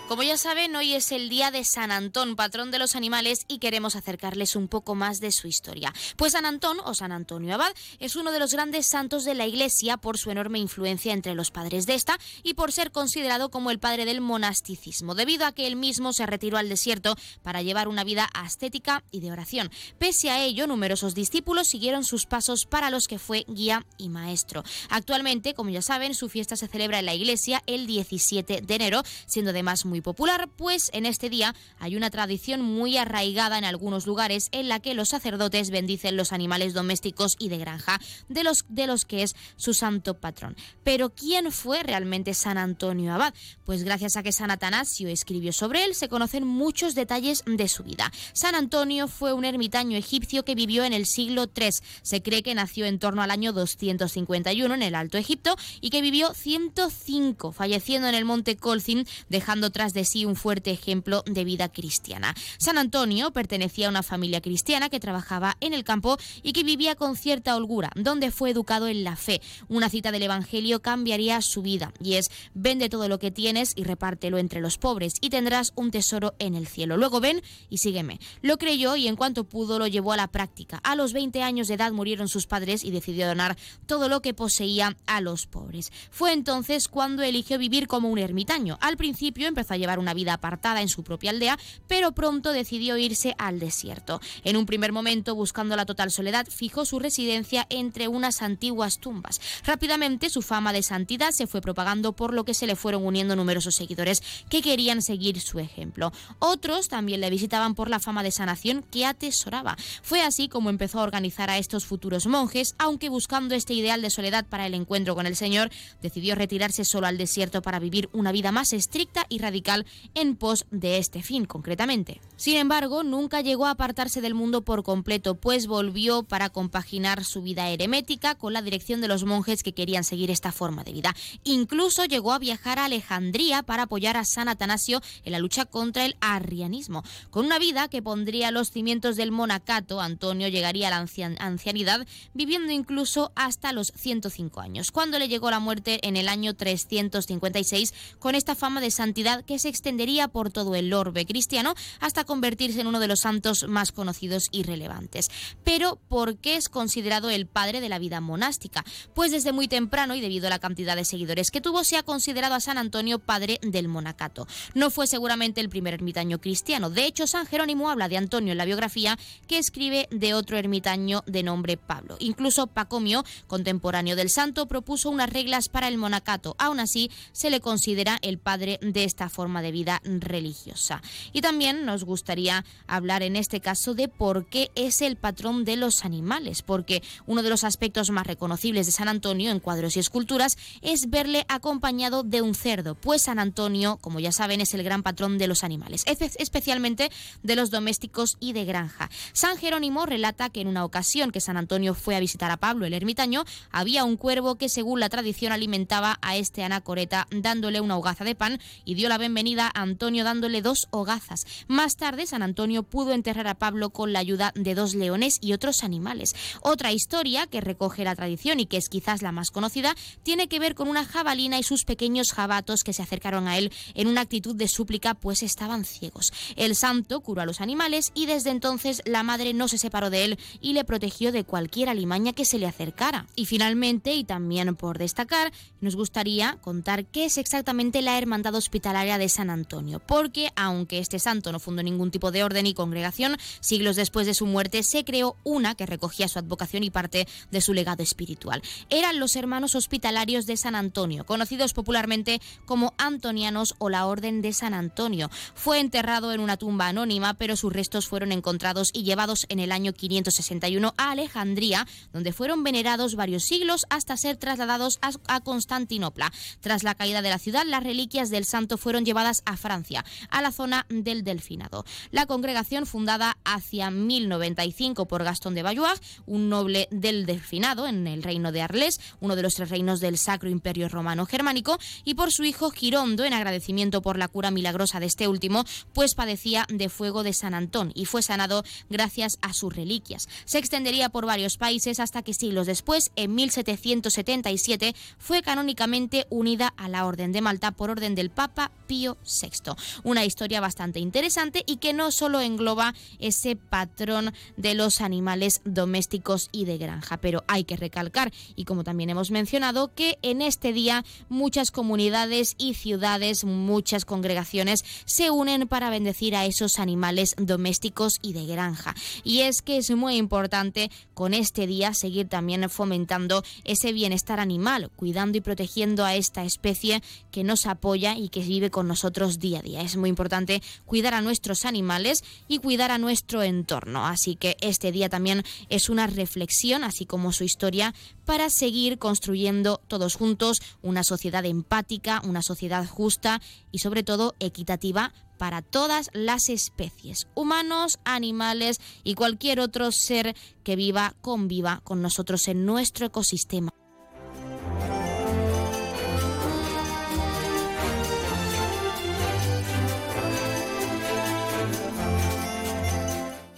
Como ya saben, hoy es el día de San Antón, patrón de los animales, y queremos acercarles un poco más de su historia. Pues San Antón, o San Antonio Abad, es uno de los grandes santos de la Iglesia por su enorme influencia entre los padres de esta y por ser considerado como el padre del monasticismo, debido a que él mismo se retiró al desierto para llevar una vida ascética y de oración. Pese a ello, numerosos discípulos siguieron sus pasos para los que fue guía y maestro. Actualmente, como ya saben, su fiesta se celebra en la Iglesia el 17 de enero, siendo además muy popular, pues en este día hay una tradición muy arraigada en algunos lugares en la que los sacerdotes bendicen los animales domésticos y de granja, de los, de los que es su santo patrón. Pero ¿quién fue realmente San Antonio Abad? Pues gracias a que San Atanasio escribió sobre él, se conocen muchos detalles de su vida. San Antonio fue un ermitaño egipcio que vivió en el siglo III. Se cree que nació en torno al año 251 en el Alto Egipto y que vivió 105, falleciendo en el monte Colcin, dejando tras de sí un fuerte ejemplo de vida cristiana. San Antonio pertenecía a una familia cristiana que trabajaba en el campo y que vivía con cierta holgura, donde fue educado en la fe. Una cita del Evangelio cambiaría su vida y es vende todo lo que tienes y repártelo entre los pobres y tendrás un tesoro en el cielo. Luego ven y sígueme. Lo creyó y en cuanto pudo lo llevó a la práctica. A los 20 años de edad murieron sus padres y decidió donar todo lo que poseía a los pobres. Fue entonces cuando eligió vivir como un ermitaño. Al principio empezó a llevar una vida apartada en su propia aldea, pero pronto decidió irse al desierto. En un primer momento, buscando la total soledad, fijó su residencia entre unas antiguas tumbas. Rápidamente su fama de santidad se fue propagando por lo que se le fueron uniendo numerosos seguidores que querían seguir su ejemplo. Otros también le visitaban por la fama de sanación que atesoraba. Fue así como empezó a organizar a estos futuros monjes, aunque buscando este ideal de soledad para el encuentro con el Señor, decidió retirarse solo al desierto para vivir una vida más estricta y radical en pos de este fin concretamente. Sin embargo, nunca llegó a apartarse del mundo por completo, pues volvió para compaginar su vida eremética con la dirección de los monjes que querían seguir esta forma de vida. Incluso llegó a viajar a Alejandría para apoyar a San Atanasio en la lucha contra el arrianismo. Con una vida que pondría los cimientos del monacato, Antonio llegaría a la ancianidad, viviendo incluso hasta los 105 años, cuando le llegó la muerte en el año 356 con esta fama de santidad que se extendería por todo el orbe cristiano hasta convertirse en uno de los santos más conocidos y relevantes. Pero, ¿por qué es considerado el padre de la vida monástica? Pues desde muy temprano y debido a la cantidad de seguidores que tuvo, se ha considerado a San Antonio padre del monacato. No fue seguramente el primer ermitaño cristiano. De hecho, San Jerónimo habla de Antonio en la biografía que escribe de otro ermitaño de nombre Pablo. Incluso Pacomio, contemporáneo del santo, propuso unas reglas para el monacato. Aún así, se le considera el padre de esta forma de vida religiosa. Y también nos gustaría hablar en este caso de por qué es el patrón de los animales, porque uno de los aspectos más reconocibles de San Antonio en cuadros y esculturas es verle acompañado de un cerdo, pues San Antonio, como ya saben, es el gran patrón de los animales, especialmente de los domésticos y de granja. San Jerónimo relata que en una ocasión que San Antonio fue a visitar a Pablo el ermitaño, había un cuervo que según la tradición alimentaba a este anacoreta dándole una hogaza de pan y dio la bienvenida a Antonio dándole dos hogazas. Más tarde San Antonio pudo enterrar a Pablo con la ayuda de dos leones y otros animales. Otra historia que recoge la tradición y que es quizás la más conocida tiene que ver con una jabalina y sus pequeños jabatos que se acercaron a él en una actitud de súplica pues estaban ciegos. El santo curó a los animales y desde entonces la madre no se separó de él y le protegió de cualquier alimaña que se le acercara. Y finalmente, y también por destacar, nos gustaría contar qué es exactamente la Hermandad Hospitalaria de San Antonio, porque aunque este santo no fundó ningún tipo de orden y congregación, siglos después de su muerte se creó una que recogía su advocación y parte de su legado espiritual. Eran los hermanos hospitalarios de San Antonio, conocidos popularmente como antonianos o la Orden de San Antonio. Fue enterrado en una tumba anónima, pero sus restos fueron encontrados y llevados en el año 561 a Alejandría, donde fueron venerados varios siglos hasta ser trasladados a Constantinopla. Tras la caída de la ciudad, las reliquias del santo fueron llevadas a Francia, a la zona del Delfinado. La congregación, fundada hacia 1095 por Gastón de Valois, un noble del Delfinado en el reino de Arles, uno de los tres reinos del Sacro Imperio Romano Germánico, y por su hijo Girondo, en agradecimiento por la cura milagrosa de este último, pues padecía de fuego de San Antón y fue sanado gracias a sus reliquias. Se extendería por varios países hasta que siglos después, en 1777, fue canónicamente unida a la Orden de Malta por orden del Papa Pío VI. Una historia bastante interesante y que no solo engloba ese patrón de los animales domésticos y de granja, pero hay que recalcar, y como también hemos mencionado, que en este día muchas comunidades y ciudades, muchas congregaciones se unen para bendecir a esos animales domésticos y de granja. Y es que es muy importante con este día seguir también fomentando ese bienestar animal, cuidando y protegiendo a esta especie que nos apoya y que vive con nosotros día a día. Es muy importante cuidar a nuestros animales y cuidar a nuestro entorno. Así que este día también es una reflexión, así como su historia, para seguir construyendo todos juntos una sociedad empática, una sociedad justa y sobre todo equitativa para todas las especies, humanos, animales y cualquier otro ser que viva, conviva con nosotros en nuestro ecosistema.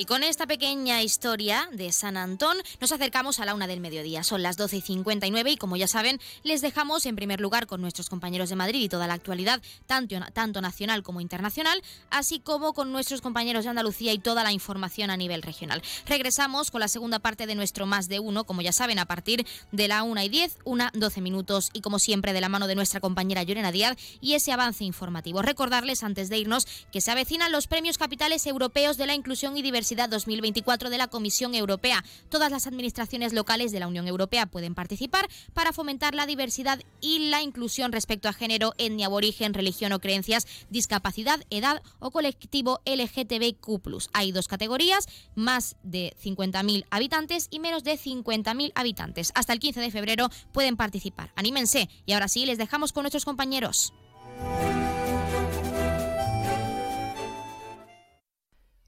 Y con esta pequeña historia de San Antón nos acercamos a la una del mediodía. Son las 12 y 59 y como ya saben, les dejamos en primer lugar con nuestros compañeros de Madrid y toda la actualidad, tanto, tanto nacional como internacional, así como con nuestros compañeros de Andalucía y toda la información a nivel regional. Regresamos con la segunda parte de nuestro Más de Uno, como ya saben, a partir de la una y 10, una 12 minutos y como siempre de la mano de nuestra compañera Llorena Díaz y ese avance informativo. Recordarles antes de irnos que se avecinan los premios capitales europeos de la inclusión y diversidad 2024 de la Comisión Europea. Todas las administraciones locales de la Unión Europea pueden participar para fomentar la diversidad y la inclusión respecto a género, etnia, aborigen, religión o creencias, discapacidad, edad o colectivo LGTBQ+. Hay dos categorías, más de 50.000 habitantes y menos de 50.000 habitantes. Hasta el 15 de febrero pueden participar. Anímense y ahora sí les dejamos con nuestros compañeros.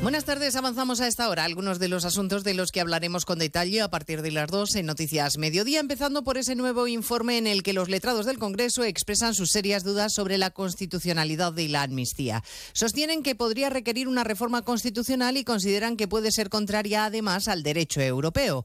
Buenas tardes, avanzamos a esta hora. Algunos de los asuntos de los que hablaremos con detalle a partir de las dos en Noticias Mediodía, empezando por ese nuevo informe en el que los letrados del Congreso expresan sus serias dudas sobre la constitucionalidad de la amnistía. Sostienen que podría requerir una reforma constitucional y consideran que puede ser contraria además al derecho europeo.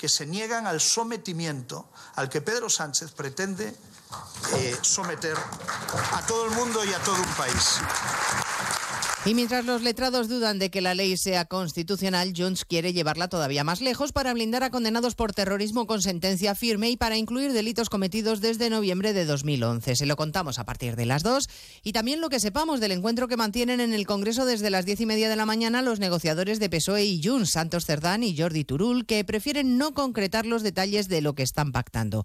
que se niegan al sometimiento al que Pedro Sánchez pretende eh, someter a todo el mundo y a todo un país. Y mientras los letrados dudan de que la ley sea constitucional, Junts quiere llevarla todavía más lejos para blindar a condenados por terrorismo con sentencia firme y para incluir delitos cometidos desde noviembre de 2011. Se lo contamos a partir de las dos y también lo que sepamos del encuentro que mantienen en el Congreso desde las diez y media de la mañana los negociadores de PSOE y Junts, Santos Cerdán y Jordi Turul, que prefieren no concretar los detalles de lo que están pactando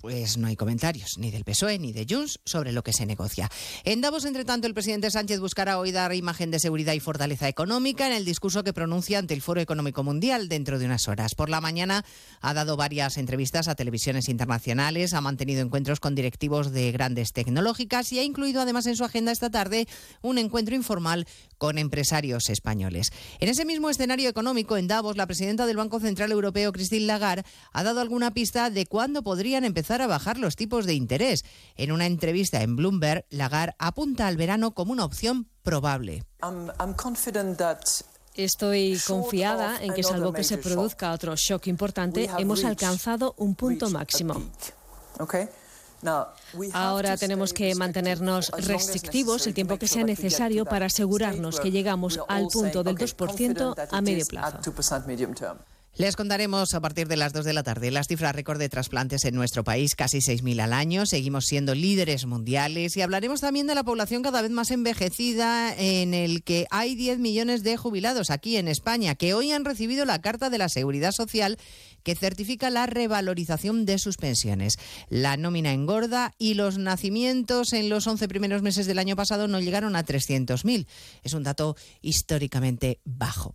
Pues no hay comentarios, ni del PSOE ni de Junts, sobre lo que se negocia. En Davos, entre tanto, el presidente Sánchez buscará hoy dar imagen de seguridad y fortaleza económica en el discurso que pronuncia ante el Foro Económico Mundial dentro de unas horas. Por la mañana ha dado varias entrevistas a televisiones internacionales, ha mantenido encuentros con directivos de grandes tecnológicas y ha incluido además en su agenda esta tarde un encuentro informal con empresarios españoles. En ese mismo escenario económico, en Davos, la presidenta del Banco Central Europeo, Christine Lagarde, ha dado alguna pista de cuándo podrían empezar a bajar los tipos de interés. En una entrevista en Bloomberg, Lagarde apunta al verano como una opción probable. Estoy confiada en que, salvo que se produzca otro shock importante, hemos alcanzado un punto máximo. Ahora tenemos que mantenernos restrictivos el tiempo que sea necesario para asegurarnos que llegamos al punto del 2% a medio plazo. Les contaremos a partir de las 2 de la tarde las cifras récord de trasplantes en nuestro país, casi 6.000 al año. Seguimos siendo líderes mundiales y hablaremos también de la población cada vez más envejecida en el que hay 10 millones de jubilados aquí en España que hoy han recibido la Carta de la Seguridad Social que certifica la revalorización de sus pensiones. La nómina engorda y los nacimientos en los 11 primeros meses del año pasado no llegaron a 300.000. Es un dato históricamente bajo.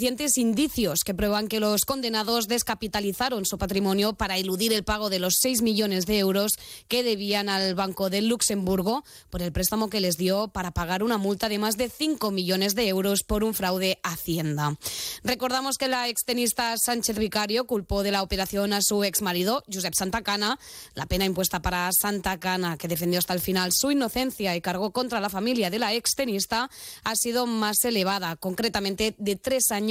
suficientes indicios que prueban que los condenados descapitalizaron su patrimonio para eludir el pago de los 6 millones de euros que debían al Banco de Luxemburgo por el préstamo que les dio para pagar una multa de más de 5 millones de euros por un fraude a Hacienda. Recordamos que la extenista Sánchez Vicario culpó de la operación a su exmarido, Josep Santacana. La pena impuesta para Santacana, que defendió hasta el final su inocencia y cargó contra la familia de la extenista, ha sido más elevada, concretamente de tres años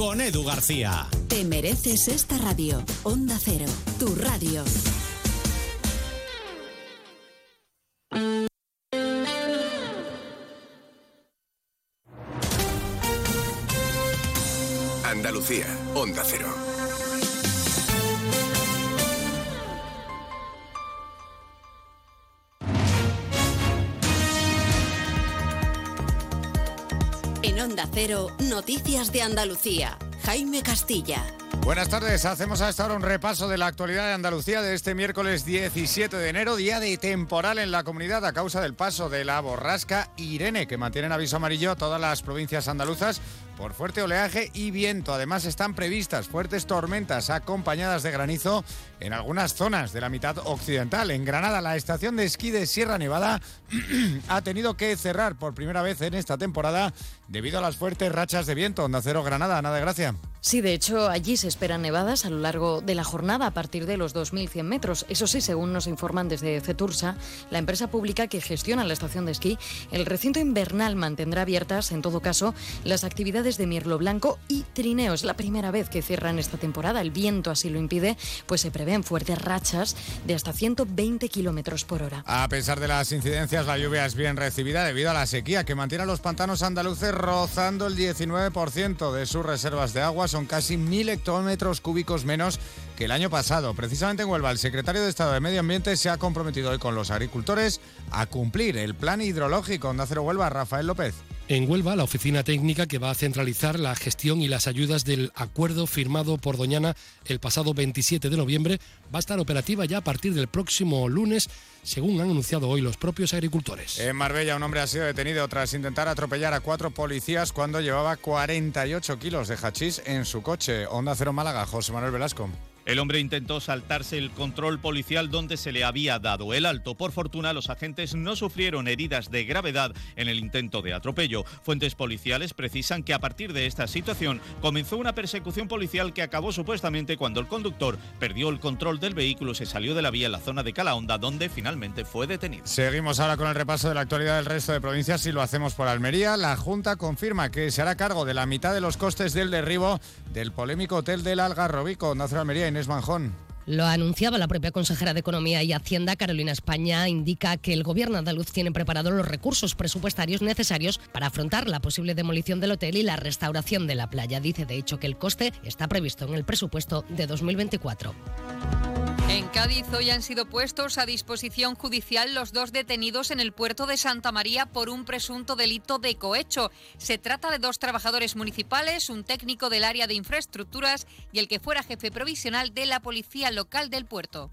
Con Edu García. Te mereces esta radio. Onda Cero, tu radio. Andalucía, Onda Cero. Noticias de Andalucía. Jaime Castilla. Buenas tardes, hacemos a esta hora un repaso de la actualidad de Andalucía de este miércoles 17 de enero, día de temporal en la comunidad a causa del paso de la borrasca Irene, que mantiene en aviso amarillo a todas las provincias andaluzas por fuerte oleaje y viento. Además están previstas fuertes tormentas acompañadas de granizo en algunas zonas de la mitad occidental. En Granada, la estación de esquí de Sierra Nevada ha tenido que cerrar por primera vez en esta temporada debido a las fuertes rachas de viento. Onda Cero Granada, nada de gracia. Sí, de hecho, allí se esperan nevadas a lo largo de la jornada a partir de los 2.100 metros. Eso sí, según nos informan desde Cetursa, la empresa pública que gestiona la estación de esquí, el recinto invernal mantendrá abiertas, en todo caso, las actividades de mirlo blanco y trineo. Es la primera vez que cierran esta temporada. El viento así lo impide, pues se prevén fuertes rachas de hasta 120 kilómetros por hora. A pesar de las incidencias, la lluvia es bien recibida debido a la sequía que mantiene a los pantanos andaluces rozando el 19% de sus reservas de agua. Son casi mil hectómetros cúbicos menos que el año pasado. Precisamente en Huelva, el secretario de Estado de Medio Ambiente se ha comprometido hoy con los agricultores a cumplir el plan hidrológico. de Acero Huelva, Rafael López. En Huelva, la oficina técnica que va a centralizar la gestión y las ayudas del acuerdo firmado por Doñana el pasado 27 de noviembre va a estar operativa ya a partir del próximo lunes, según han anunciado hoy los propios agricultores. En Marbella, un hombre ha sido detenido tras intentar atropellar a cuatro policías cuando llevaba 48 kilos de hachís en su coche. Onda Cero Málaga, José Manuel Velasco. El hombre intentó saltarse el control policial donde se le había dado el alto. Por fortuna, los agentes no sufrieron heridas de gravedad en el intento de atropello. Fuentes policiales precisan que a partir de esta situación comenzó una persecución policial que acabó supuestamente cuando el conductor perdió el control del vehículo y se salió de la vía en la zona de Calahonda, donde finalmente fue detenido. Seguimos ahora con el repaso de la actualidad del resto de provincias y lo hacemos por Almería. La Junta confirma que se hará cargo de la mitad de los costes del derribo del polémico hotel del Algarrobico. Nacional Almería, Inés Lo anunciaba la propia consejera de Economía y Hacienda, Carolina España, indica que el gobierno andaluz tiene preparados los recursos presupuestarios necesarios para afrontar la posible demolición del hotel y la restauración de la playa. Dice, de hecho, que el coste está previsto en el presupuesto de 2024. En Cádiz hoy han sido puestos a disposición judicial los dos detenidos en el puerto de Santa María por un presunto delito de cohecho. Se trata de dos trabajadores municipales, un técnico del área de infraestructuras y el que fuera jefe provisional de la policía local del puerto.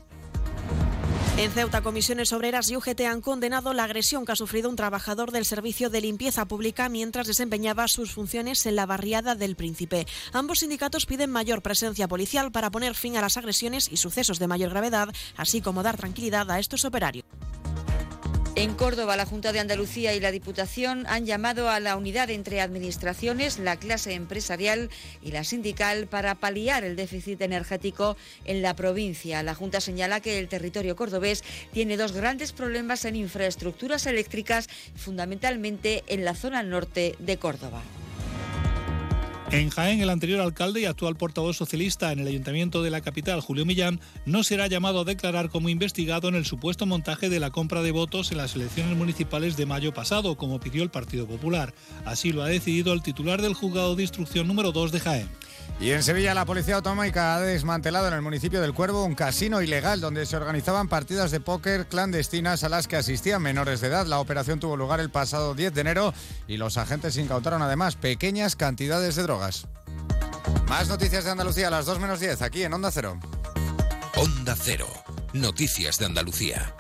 En Ceuta, comisiones obreras y UGT han condenado la agresión que ha sufrido un trabajador del servicio de limpieza pública mientras desempeñaba sus funciones en la barriada del Príncipe. Ambos sindicatos piden mayor presencia policial para poner fin a las agresiones y sucesos de mayor gravedad, así como dar tranquilidad a estos operarios. En Córdoba, la Junta de Andalucía y la Diputación han llamado a la unidad entre administraciones, la clase empresarial y la sindical para paliar el déficit energético en la provincia. La Junta señala que el territorio cordobés tiene dos grandes problemas en infraestructuras eléctricas, fundamentalmente en la zona norte de Córdoba. En Jaén, el anterior alcalde y actual portavoz socialista en el ayuntamiento de la capital, Julio Millán, no será llamado a declarar como investigado en el supuesto montaje de la compra de votos en las elecciones municipales de mayo pasado, como pidió el Partido Popular. Así lo ha decidido el titular del juzgado de instrucción número 2 de Jaén. Y en Sevilla la Policía Autonómica ha desmantelado en el municipio del Cuervo un casino ilegal donde se organizaban partidas de póker clandestinas a las que asistían menores de edad. La operación tuvo lugar el pasado 10 de enero y los agentes incautaron además pequeñas cantidades de drogas. Más noticias de Andalucía a las 2 menos 10 aquí en Onda Cero. Onda Cero. Noticias de Andalucía.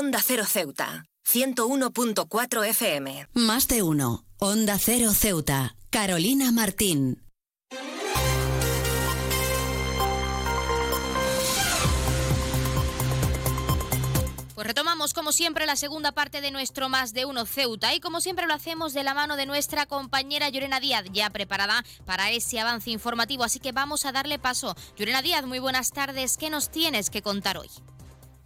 Onda Cero Ceuta, 101.4 FM. Más de uno. Onda Cero Ceuta. Carolina Martín. Pues retomamos como siempre la segunda parte de nuestro Más de Uno Ceuta y como siempre lo hacemos de la mano de nuestra compañera Llorena Díaz, ya preparada para ese avance informativo, así que vamos a darle paso. Llorena Díaz, muy buenas tardes, ¿qué nos tienes que contar hoy?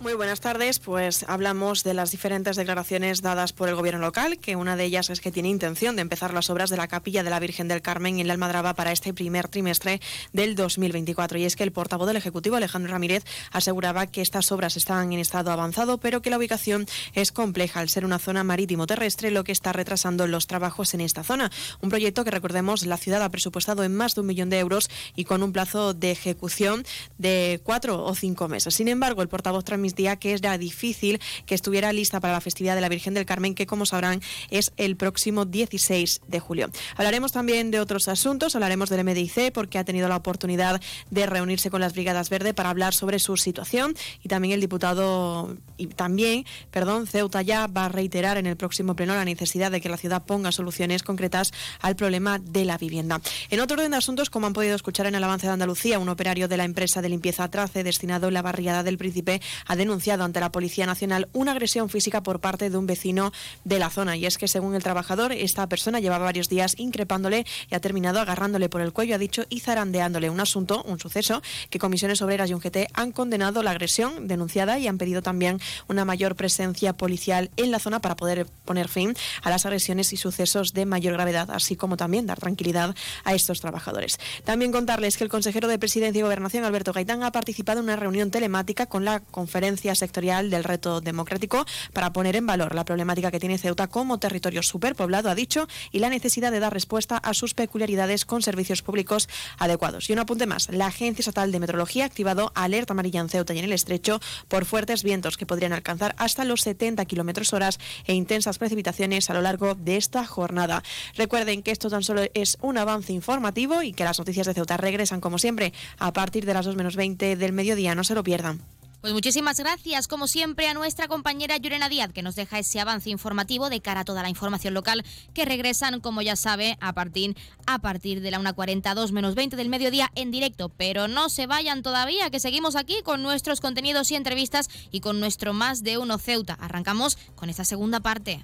Muy buenas tardes, pues hablamos de las diferentes declaraciones dadas por el gobierno local, que una de ellas es que tiene intención de empezar las obras de la capilla de la Virgen del Carmen en la Almadraba para este primer trimestre del 2024. Y es que el portavoz del Ejecutivo, Alejandro Ramírez, aseguraba que estas obras están en estado avanzado, pero que la ubicación es compleja al ser una zona marítimo-terrestre, lo que está retrasando los trabajos en esta zona. Un proyecto que, recordemos, la ciudad ha presupuestado en más de un millón de euros y con un plazo de ejecución de cuatro o cinco meses. Sin embargo, el portavoz transmitió que era difícil que estuviera lista para la festividad de la Virgen del Carmen, que como sabrán es el próximo 16 de julio. Hablaremos también de otros asuntos, hablaremos del MDIC porque ha tenido la oportunidad de reunirse con las Brigadas Verde para hablar sobre su situación y también el diputado y también, perdón, Ceuta ya va a reiterar en el próximo pleno la necesidad de que la ciudad ponga soluciones concretas al problema de la vivienda. En otro orden de asuntos, como han podido escuchar en el avance de Andalucía, un operario de la empresa de limpieza Trace destinado en la barriada del Príncipe ha denunciado ante la Policía Nacional una agresión física por parte de un vecino de la zona. Y es que, según el trabajador, esta persona llevaba varios días increpándole y ha terminado agarrándole por el cuello, ha dicho, y zarandeándole. Un asunto, un suceso, que comisiones obreras y un GT han condenado la agresión denunciada y han pedido también una mayor presencia policial en la zona para poder poner fin a las agresiones y sucesos de mayor gravedad, así como también dar tranquilidad a estos trabajadores. También contarles que el consejero de Presidencia y Gobernación, Alberto Gaitán, ha participado en una reunión telemática con la conferencia sectorial del reto democrático para poner en valor la problemática que tiene Ceuta como territorio superpoblado, ha dicho, y la necesidad de dar respuesta a sus peculiaridades con servicios públicos adecuados. Y un apunte más, la Agencia Estatal de Meteorología ha activado alerta amarilla en Ceuta y en el estrecho por fuertes vientos que podrían alcanzar hasta los 70 kilómetros horas e intensas precipitaciones a lo largo de esta jornada. Recuerden que esto tan solo es un avance informativo y que las noticias de Ceuta regresan como siempre a partir de las 2 menos 20 del mediodía. No se lo pierdan. Pues muchísimas gracias, como siempre, a nuestra compañera Llorena Díaz, que nos deja ese avance informativo de cara a toda la información local, que regresan, como ya sabe, a partir, a partir de la 1.42 menos 20 del mediodía en directo. Pero no se vayan todavía, que seguimos aquí con nuestros contenidos y entrevistas y con nuestro Más de Uno Ceuta. Arrancamos con esta segunda parte.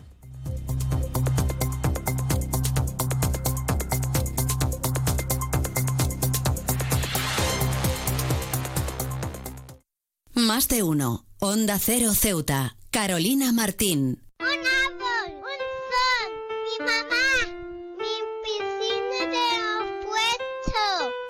Más de uno. Onda Cero Ceuta. Carolina Martín. Un árbol, un sol, mi mamá,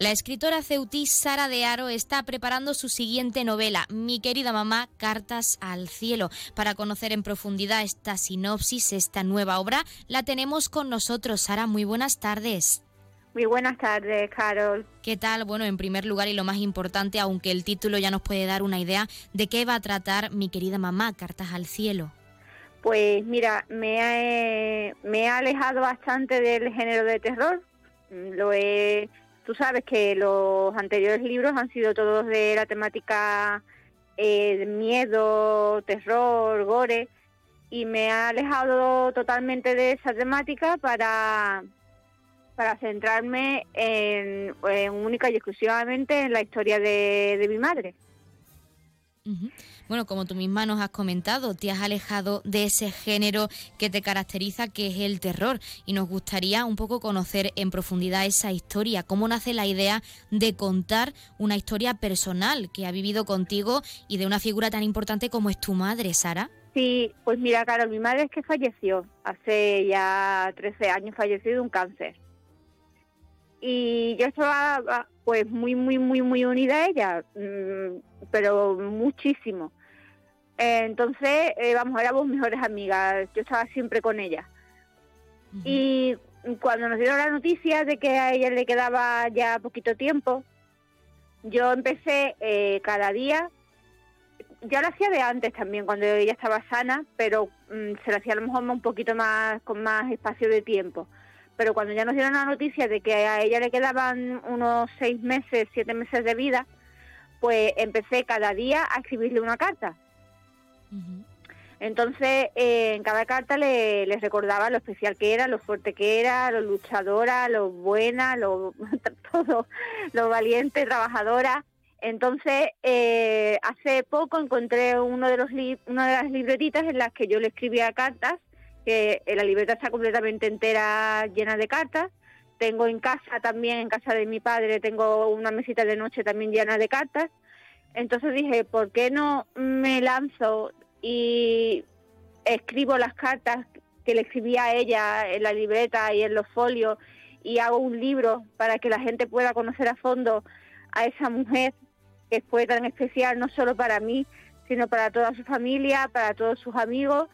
La escritora ceutí Sara de Aro está preparando su siguiente novela, Mi querida mamá, Cartas al cielo. Para conocer en profundidad esta sinopsis, esta nueva obra, la tenemos con nosotros. Sara, muy buenas tardes. Muy buenas tardes, Carol. ¿Qué tal? Bueno, en primer lugar y lo más importante, aunque el título ya nos puede dar una idea, ¿de qué va a tratar Mi querida mamá, Cartas al cielo? Pues mira, me he, me he alejado bastante del género de terror. Lo he Tú sabes que los anteriores libros han sido todos de la temática eh, miedo, terror, gore, y me ha alejado totalmente de esa temática para, para centrarme en, única y exclusivamente en la historia de, mi madre. Bueno, como tú misma nos has comentado, te has alejado de ese género que te caracteriza, que es el terror, y nos gustaría un poco conocer en profundidad esa historia, cómo nace la idea de contar una historia personal que ha vivido contigo y de una figura tan importante como es tu madre, Sara. Sí, pues mira, Carol, mi madre es que falleció hace ya 13 años, falleció de un cáncer. Y yo estaba pues muy, muy, muy, muy unida a ella, mm, pero muchísimo. Entonces, eh, vamos, éramos mejores amigas, yo estaba siempre con ella. Y cuando nos dieron la noticia de que a ella le quedaba ya poquito tiempo, yo empecé eh, cada día, ya lo hacía de antes también, cuando ella estaba sana, pero mm, se lo hacía a lo mejor un poquito más, con más espacio de tiempo pero cuando ya nos dieron la noticia de que a ella le quedaban unos seis meses, siete meses de vida, pues empecé cada día a escribirle una carta. Entonces, eh, en cada carta le, recordaba lo especial que era, lo fuerte que era, lo luchadora, lo buena, lo todo, lo valiente, trabajadora. Entonces, eh, hace poco encontré uno de los una de las libretitas en las que yo le escribía cartas que la libreta está completamente entera llena de cartas. Tengo en casa también, en casa de mi padre, tengo una mesita de noche también llena de cartas. Entonces dije, ¿por qué no me lanzo y escribo las cartas que le escribía a ella en la libreta y en los folios y hago un libro para que la gente pueda conocer a fondo a esa mujer que fue tan especial no solo para mí, sino para toda su familia, para todos sus amigos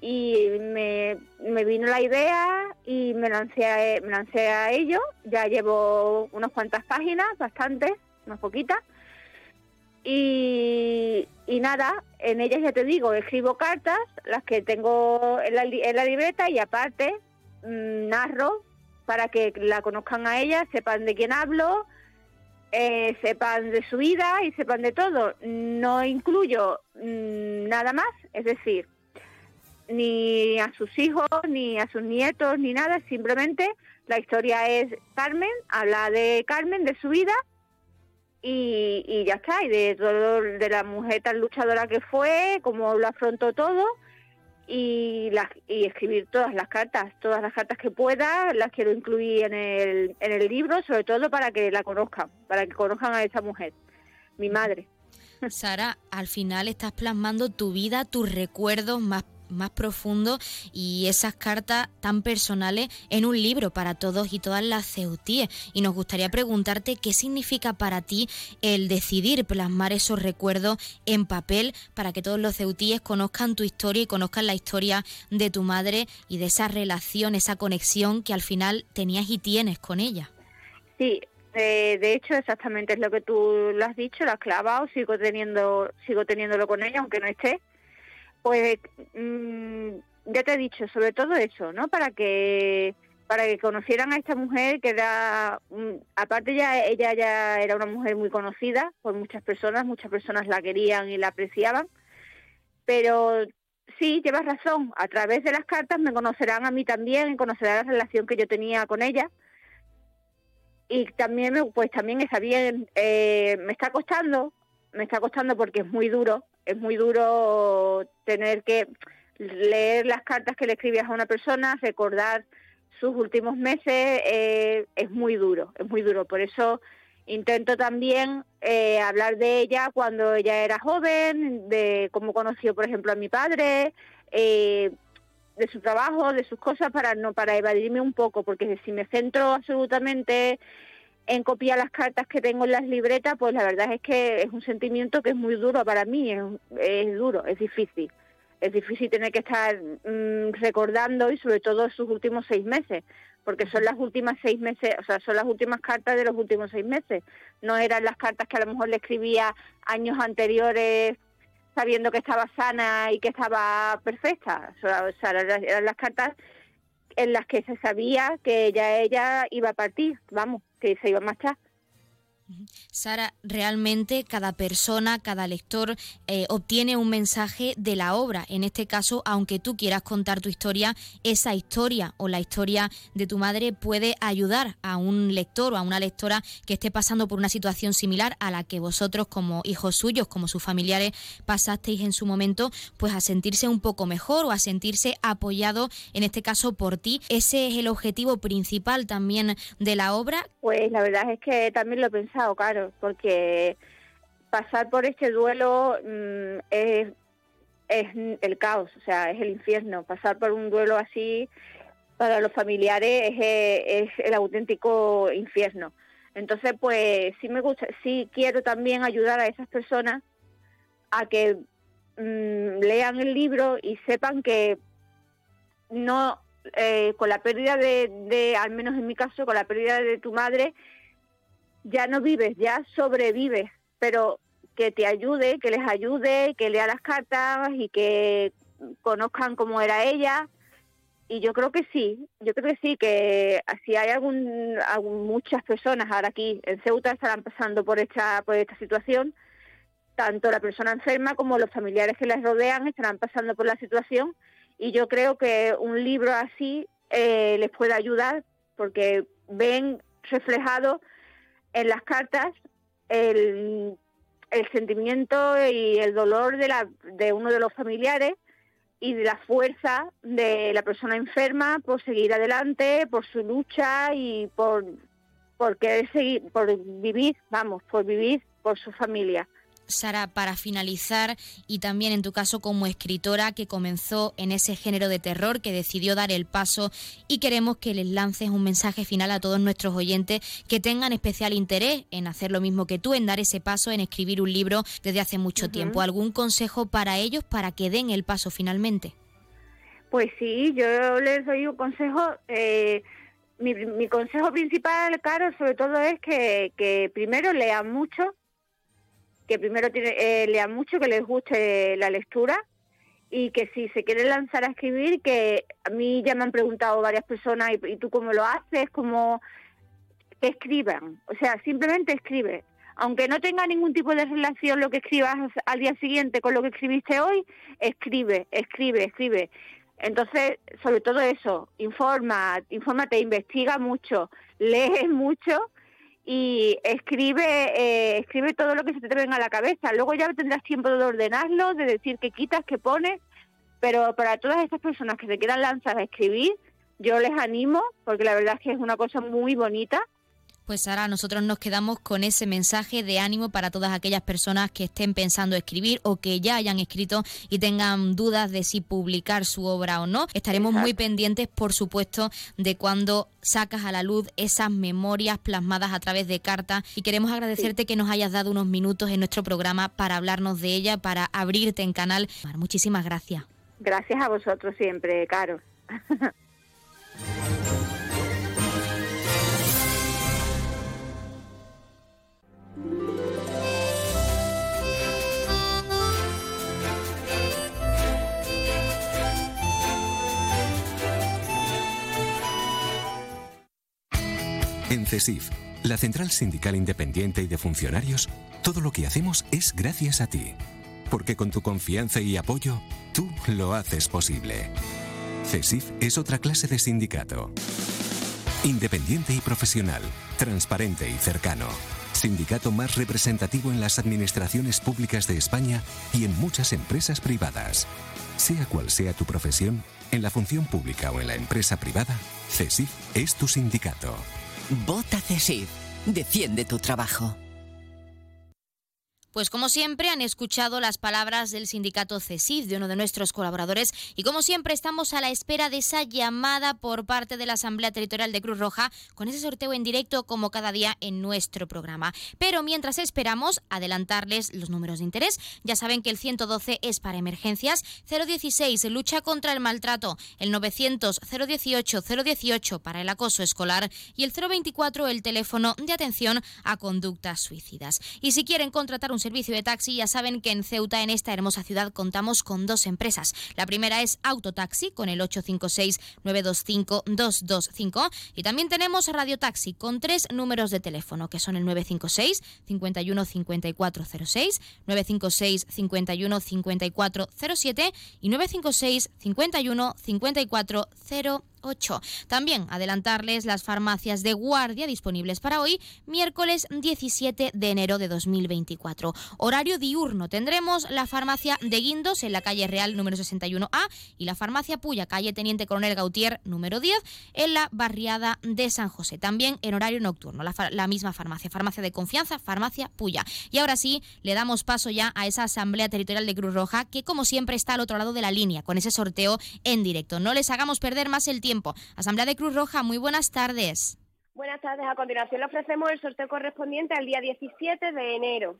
y me, vino la idea y me lancé, a, me lancé a ello. Ya llevo unas cuantas páginas, bastantes, unas poquitas. Y, nada, en ellas ya te digo, escribo cartas, las que tengo en la, en la libreta y aparte mm, narro para que la conozcan a ella, sepan de quién hablo, eh, sepan de su vida y sepan de todo. No incluyo mm, nada más, es decir, ni a sus hijos, ni a sus nietos, ni nada, simplemente la historia es Carmen, habla de Carmen, de su vida, y, ya está, y de todo, de la mujer tan luchadora que fue, cómo lo afrontó todo, y, y escribir todas las cartas, todas las cartas que pueda, las quiero incluir en el, en el libro, sobre todo para que la conozcan, para que conozcan a esa mujer, mi madre. Sara, al final estás plasmando tu vida, tus recuerdos más más profundo y esas cartas tan personales en un libro para todos y todas las ceutíes. Y nos gustaría preguntarte qué significa para ti el decidir plasmar esos recuerdos en papel para que todos los ceutíes conozcan tu historia y conozcan la historia de tu madre y de esa relación, esa conexión que al final tenías y tienes con ella. Sí, Eh, de hecho, exactamente es lo que tú lo has dicho, lo has clavado, sigo teniendo, sigo teniéndolo con ella, aunque no esté. Pues mm, ya te he dicho, sobre todo eso, ¿no? Para que para que conocieran a esta mujer que era, mm, aparte ya ella ya era una mujer muy conocida por muchas personas, muchas personas la querían y la apreciaban, pero sí, llevas razón, a través de las cartas me conocerán a mí también, conocerán la relación que yo tenía con ella y también pues también está bien eh, me está costando me está costando porque es muy duro es muy duro tener que leer las cartas que le escribías a una persona recordar sus últimos meses eh, es muy duro es muy duro. Por eso intento también eh, hablar de ella cuando ella era joven de cómo conoció por ejemplo a mi padre de su trabajo, de sus cosas para no para evadirme un poco, porque si me centro absolutamente en copiar las cartas que tengo en las libretas, pues la verdad es que es un sentimiento que es muy duro para mí, es, duro, es difícil. Es difícil tener que estar mm, recordando y sobre todo sus últimos seis meses, porque son las últimas seis meses, o sea, son las últimas cartas de los últimos seis meses. No eran las cartas que a lo mejor le escribía años anteriores sabiendo que estaba sana y que estaba perfecta. O sea, eran las cartas en las que se sabía que ya ella iba a partir, vamos, que se iba a marchar. Sara, realmente cada persona, cada lector eh, obtiene un mensaje de la obra. En este caso, aunque tú quieras contar tu historia, esa historia o la historia de tu madre puede ayudar a un lector o a una lectora que esté pasando por una situación similar a la que vosotros como hijos suyos, como sus familiares, pasasteis en su momento, pues a sentirse un poco mejor o a sentirse apoyado, en este caso por ti. Ese es el objetivo principal también de la obra. Pues la verdad es que también lo pensaba claro, porque pasar por este duelo mm, es, el caos, o sea, es el infierno. Pasar por un duelo así para los familiares es, el auténtico infierno. Entonces, pues sí me gusta, sí quiero también ayudar a esas personas a que mm, lean el libro y sepan que no, eh, con la pérdida de, al menos en mi caso, con la pérdida de tu madre, ya no vives, ya sobrevives, pero que te ayude, que les ayude, que lea las cartas y que conozcan cómo era ella. Y yo creo que sí, yo creo que sí, que si hay algún, muchas personas ahora aquí en Ceuta estarán pasando por esta, por esta situación, tanto la persona enferma como los familiares que les rodean estarán pasando por la situación y yo creo que un libro así eh, les puede ayudar porque ven reflejado en las cartas el, sentimiento y el dolor de, la, de uno de los familiares y de la fuerza de la persona enferma por seguir adelante, por su lucha y por, por querer seguir, por vivir, vamos, por vivir por su familia. Sara, para finalizar, y también en tu caso como escritora que comenzó en ese género de terror, que decidió dar el paso, y queremos que les lances un mensaje final a todos nuestros oyentes que tengan especial interés en hacer lo mismo que tú, en dar ese paso, en escribir un libro desde hace mucho tiempo. ¿Algún consejo para ellos para que den el paso finalmente? Pues sí, yo les doy un consejo. Eh, mi, consejo principal, Caro, sobre todo es que, que primero lean mucho, que primero tiene, eh, lean mucho, que les guste la lectura y que si se quieren lanzar a escribir, que a mí ya me han preguntado varias personas, ¿y, tú cómo lo haces? como que escriban, o sea, simplemente escribe. Aunque no tenga ningún tipo de relación lo que escribas al día siguiente con lo que escribiste hoy, escribe, escribe, escribe. Entonces, sobre todo eso, informa, infórmate, investiga mucho, lee mucho y escribe eh, escribe todo lo que se te venga a la cabeza. Luego ya tendrás tiempo de ordenarlo, de decir qué quitas, qué pones, pero para todas estas personas que se quieran lanzar a escribir, yo les animo, porque la verdad es que es una cosa muy bonita pues Sara, nosotros nos quedamos con ese mensaje de ánimo para todas aquellas personas que estén pensando escribir o que ya hayan escrito y tengan dudas de si publicar su obra o no. Estaremos muy pendientes, por supuesto, de cuando sacas a la luz esas memorias plasmadas a través de cartas y queremos agradecerte que nos hayas dado unos minutos en nuestro programa para hablarnos de ella, para abrirte en canal. Muchísimas gracias. Gracias a vosotros siempre, Caro. En CESIF, la Central Sindical Independiente y de Funcionarios, todo lo que hacemos es gracias a ti. Porque con tu confianza y apoyo, tú lo haces posible. CESIF es otra clase de sindicato. Independiente y profesional, transparente y cercano. Sindicato más representativo en las administraciones públicas de España y en muchas empresas privadas. Sea cual sea tu profesión, en la función pública o en la empresa privada, CESIF es tu sindicato. Vota CESIF. Defiende tu trabajo. Pues como siempre han escuchado las palabras del sindicato CESIF, de uno de nuestros colaboradores, y como siempre estamos a la espera de esa llamada por parte de la Asamblea Territorial de Cruz Roja con ese sorteo en directo como cada día en nuestro programa. Pero mientras esperamos adelantarles los números de interés, ya saben que el 112 es para emergencias, 016 lucha contra el maltrato, el 900 018 018 para el acoso escolar y el 024 el teléfono de atención a conductas suicidas. Y si quieren contratar un servicio de taxi, ya saben que en Ceuta, en esta hermosa ciudad, contamos con dos empresas. La primera es Autotaxi con el 856-925-225 y también tenemos Radio Taxi con tres números de teléfono que son el 956 51 5406, 956 51 5407 y 956 51 5408. 8. También adelantarles las farmacias de guardia disponibles para hoy, miércoles 17 de enero de 2024. Horario diurno. Tendremos la farmacia de Guindos en la calle Real número 61A y la farmacia Puya, calle Teniente Coronel Gautier número 10 en la barriada de San José. También en horario nocturno, la, la misma farmacia, farmacia de confianza, farmacia Puya. Y ahora sí, le damos paso ya a esa Asamblea Territorial de Cruz Roja que como siempre está al otro lado de la línea con ese sorteo en directo. No les hagamos perder más el tiempo tiempo. Asamblea de Cruz Roja, muy buenas tardes. Buenas tardes. A continuación le ofrecemos el sorteo correspondiente al día 17 de enero.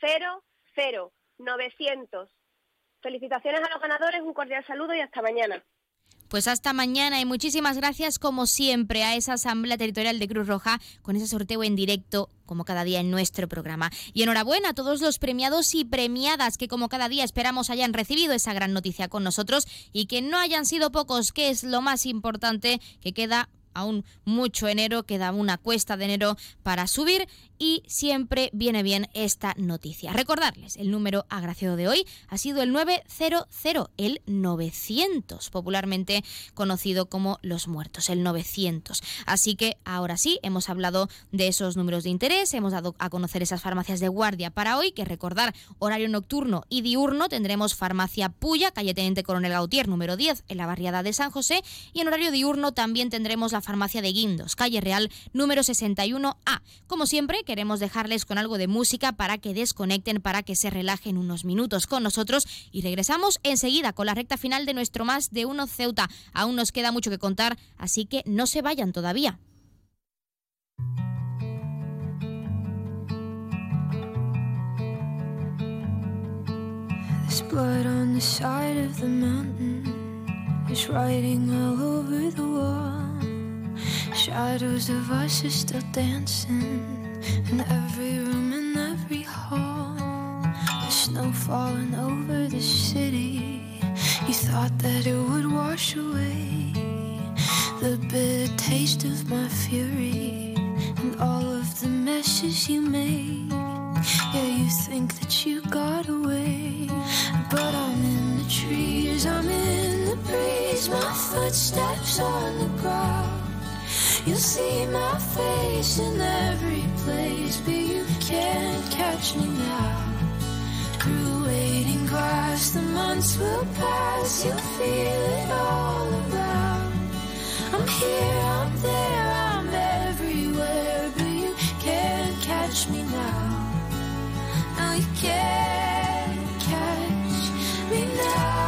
Cero, cero, 900. Felicitaciones a los ganadores, un cordial saludo y hasta mañana. Pues hasta mañana y muchísimas gracias como siempre a esa Asamblea Territorial de Cruz Roja con ese sorteo en directo como cada día en nuestro programa. Y enhorabuena a todos los premiados y premiadas que como cada día esperamos hayan recibido esa gran noticia con nosotros y que no hayan sido pocos, que es lo más importante que queda aún mucho enero, queda una cuesta de enero para subir y siempre viene bien esta noticia. Recordarles, el número agraciado de hoy ha sido el 900, el 900, popularmente conocido como los muertos, el 900. Así que ahora sí, hemos hablado de esos números de interés, hemos dado a conocer esas farmacias de guardia para hoy, que recordar, horario nocturno y diurno tendremos farmacia Puya, calle Teniente Coronel Gautier, número 10, en la barriada de San José, y en horario diurno también tendremos la farmacia de Guindos, calle Real, número 61A. Como siempre, queremos dejarles con algo de música para que desconecten, para que se relajen unos minutos con nosotros y regresamos enseguida con la recta final de nuestro Más de Uno Ceuta. Aún nos queda mucho que contar, así que no se vayan todavía. Dancing in every room, in every hall. The snow falling over the city. You thought that it would wash away the bitter taste of my fury and all of the messes you made. Yeah, you think that you got away, but I'm in the trees, I'm in the breeze, my footsteps on the ground. You'll see my face in every place, but you can't catch me now. Through waiting grass, the months will pass, you'll feel it all around. I'm here, I'm there, I'm everywhere, but you can't catch me now. No, you can't catch me now.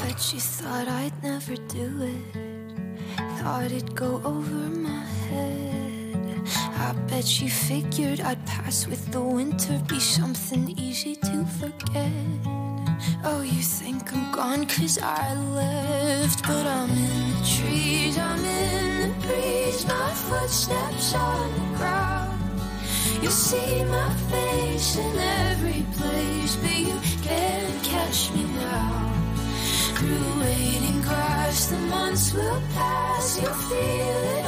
But you thought I'd never do it it'd go over my head. I bet she figured I'd pass with the winter, be something easy to forget. Oh, you think I'm gone cause I left, but I'm in the trees, I'm in the breeze, my footsteps on the ground. You'll see my face in every place, but you can't catch me now. Months will feel it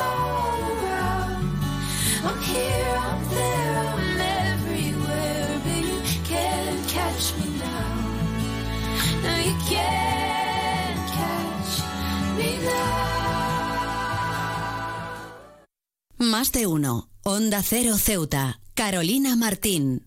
catch me now. No, you catch me now. Más de uno. Onda Cero Ceuta. Carolina Martín.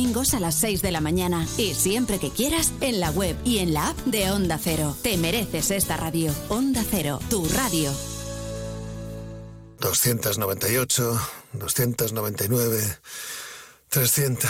a las 6 de la mañana. Y siempre que quieras, en la web y en la app de Onda Cero. Te mereces esta radio. Onda Cero, tu radio. 298, 299, 300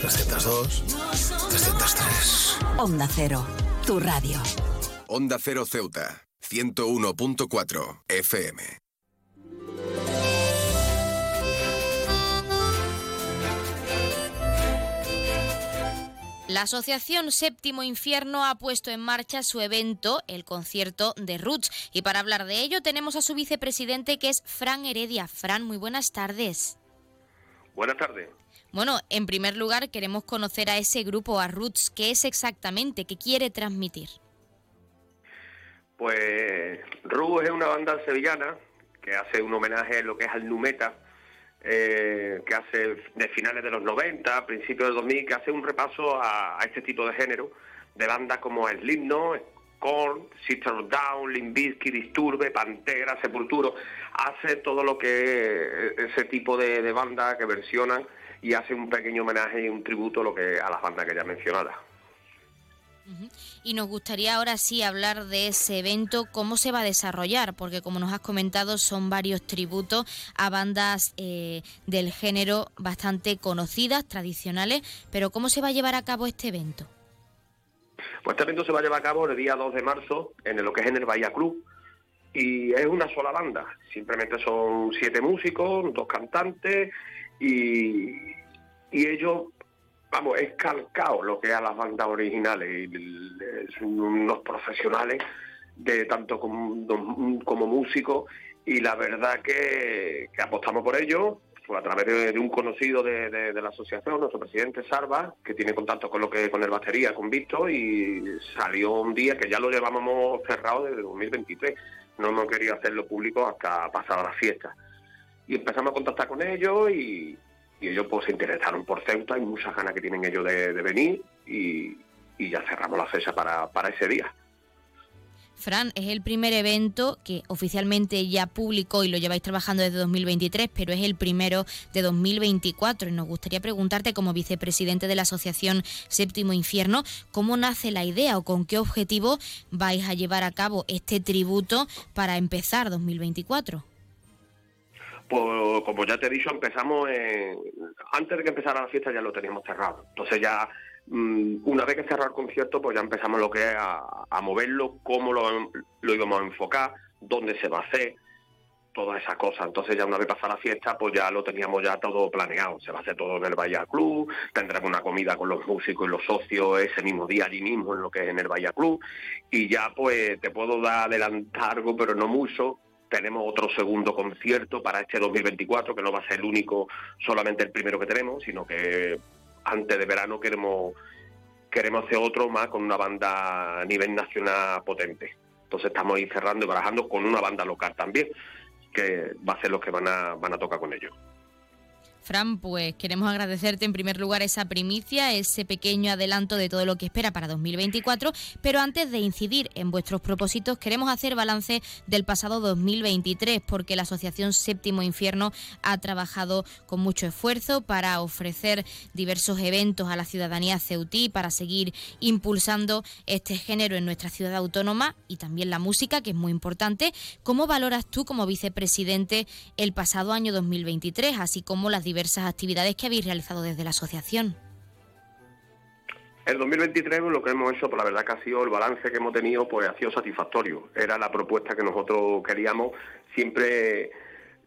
302, 303. Onda Cero, tu radio. Onda Cero Ceuta, 101.4 FM. La Asociación Séptimo Infierno ha puesto en marcha su evento, el concierto de Roots. Y para hablar de ello tenemos a su vicepresidente que es Fran Heredia. Fran, muy buenas tardes. Buenas tardes. Bueno, en primer lugar queremos conocer a ese grupo, a Roots. ¿Qué es exactamente? ¿Qué quiere transmitir? Pues Roots es una banda sevillana que hace un homenaje a lo que es al Numeta, eh, que hace de finales de los 90, principios del 2000, que hace un repaso a, este tipo de género, de bandas como Slipknot, Korn, Sister of Down, Limp Bizkit, Disturbe, Pantera, Sepulturo, hace todo lo que ese tipo de, de bandas que versionan y hace un pequeño homenaje y un tributo a, lo que, a las bandas que ya mencionadas. Y nos gustaría ahora sí hablar de ese evento, cómo se va a desarrollar, porque como nos has comentado son varios tributos a bandas eh, del género bastante conocidas, tradicionales, pero ¿cómo se va a llevar a cabo este evento? Pues este evento se va a llevar a cabo el día 2 de marzo en lo que es en el Bahía Club y es una sola banda, simplemente son siete músicos, dos cantantes y, y ellos vamos, es calcado lo que a las bandas originales. Son unos profesionales de tanto como, músicos y la verdad que, apostamos por ello pues a través de, un conocido de, la asociación, nuestro presidente Sarva, que tiene contacto con lo que con el batería, con Víctor, y salió un día que ya lo llevábamos cerrado desde 2023. No hemos querido hacerlo público hasta pasada la fiesta. Y empezamos a contactar con ellos y, ellos pues se interesaron por Ceuta, hay muchas ganas que tienen ellos de, venir y, y, ya cerramos la fecha para, para ese día. Fran, es el primer evento que oficialmente ya publicó y lo lleváis trabajando desde 2023, pero es el primero de 2024 y nos gustaría preguntarte como vicepresidente de la Asociación Séptimo Infierno, ¿cómo nace la idea o con qué objetivo vais a llevar a cabo este tributo para empezar 2024? Pues como ya te he dicho, empezamos antes de que empezara la fiesta ya lo teníamos cerrado. Entonces ya mm, una vez que cerró el concierto, pues ya empezamos lo que es a, a moverlo, cómo lo, lo, íbamos a enfocar, dónde se va a hacer, todas esas cosas. Entonces ya una vez pasada la fiesta, pues ya lo teníamos ya todo planeado. Se va a hacer todo en el Bahía Club, tendremos una comida con los músicos y los socios ese mismo día allí mismo en lo que es en el Bahía Club. Y ya pues te puedo dar adelantar algo, pero no mucho, tenemos otro segundo concierto para este 2024, que no va a ser el único, solamente el primero que tenemos, sino que antes de verano queremos queremos hacer otro más con una banda a nivel nacional potente. Entonces estamos ahí cerrando y barajando con una banda local también, que va a ser los que van a, van a tocar con ellos. Fran, pues queremos agradecerte en primer lugar esa primicia, ese pequeño adelanto de todo lo que espera para 2024, pero antes de incidir en vuestros propósitos, queremos hacer balance del pasado 2023, porque la Asociación Séptimo Infierno ha trabajado con mucho esfuerzo para ofrecer diversos eventos a la ciudadanía ceutí, para seguir impulsando este género en nuestra ciudad autónoma y también la música, que es muy importante. ¿Cómo valoras tú como vicepresidente el pasado año 2023, así como las diversas diversas actividades que habéis realizado desde la asociación. El 2023 lo que hemos hecho, pues la verdad que ha sido el balance que hemos tenido, pues ha sido satisfactorio. Era la propuesta que nosotros queríamos, siempre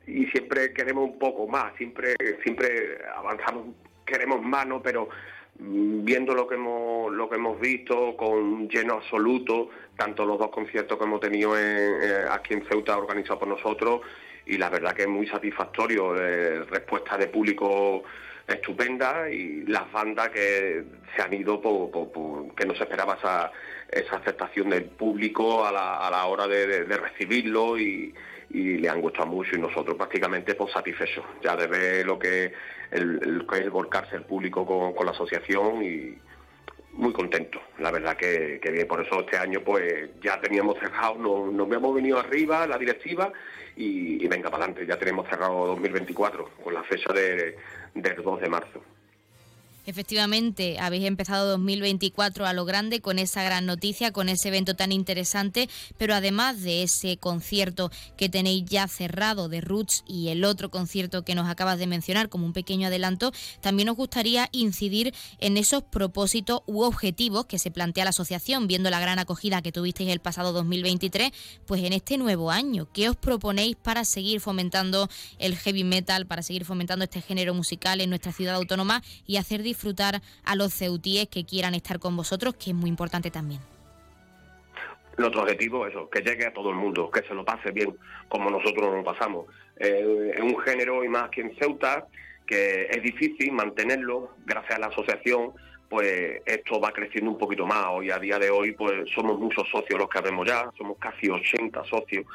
y siempre queremos un poco más, siempre siempre avanzamos, queremos más, ¿no? Pero mm, viendo lo que hemos lo que hemos visto con lleno absoluto, tanto los dos conciertos que hemos tenido aquí en Ceuta organizados por nosotros y la verdad que es muy satisfactorio, eh, respuesta de público estupenda y las bandas que se han ido por, que no se esperaba esa, esa aceptación del público a la, hora de, recibirlo y, le han gustado mucho y nosotros prácticamente pues satisfechos. Ya de ver lo que el, el, volcarse el público con, la asociación y muy contento la verdad que, que, por eso este año pues ya teníamos cerrado nos, nos habíamos venido arriba la directiva y, venga para adelante. Ya tenemos cerrado 2024 con la fecha de, del 2 de marzo. Efectivamente, habéis empezado 2024 a lo grande con esa gran noticia, con ese evento tan interesante, pero además de ese concierto que tenéis ya cerrado de Roots y el otro concierto que nos acabas de mencionar como un pequeño adelanto, también nos gustaría incidir en esos propósitos u objetivos que se plantea la asociación, viendo la gran acogida que tuvisteis el pasado 2023, pues en este nuevo año, ¿qué os proponéis para seguir fomentando el heavy metal, para seguir fomentando este género musical en nuestra ciudad autónoma y hacer disfrutar a los ceutíes que quieran estar con vosotros, que es muy importante también. Nuestro objetivo es que llegue a todo el mundo, que se lo pase bien, como nosotros nos pasamos. Eh, es un género, y más aquí en Ceuta, que es difícil mantenerlo, gracias a la asociación, pues esto va creciendo un poquito más. Hoy, a día de hoy, pues somos muchos socios los que habemos ya, somos casi 80 socios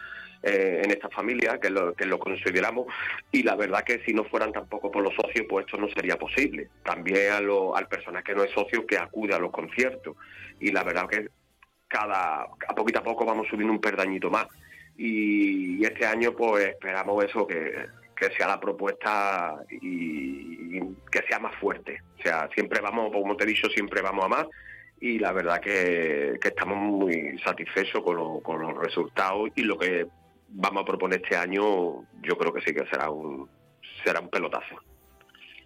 eh, en esta familia, que lo, que lo consideramos, y la verdad que si no fueran tampoco por los socios, pues esto no sería posible. También a lo, al personal que no es socio que acude a los conciertos, y la verdad que cada, a poquito a poco vamos subiendo un perdañito más. Y, este año pues esperamos eso, que, que sea la propuesta y, que sea más fuerte. O sea, siempre vamos, como te he dicho, siempre vamos a más y la verdad que, que estamos muy satisfechos con, con, los resultados y lo que vamos a proponer este año, yo creo que sí que será un, será un pelotazo.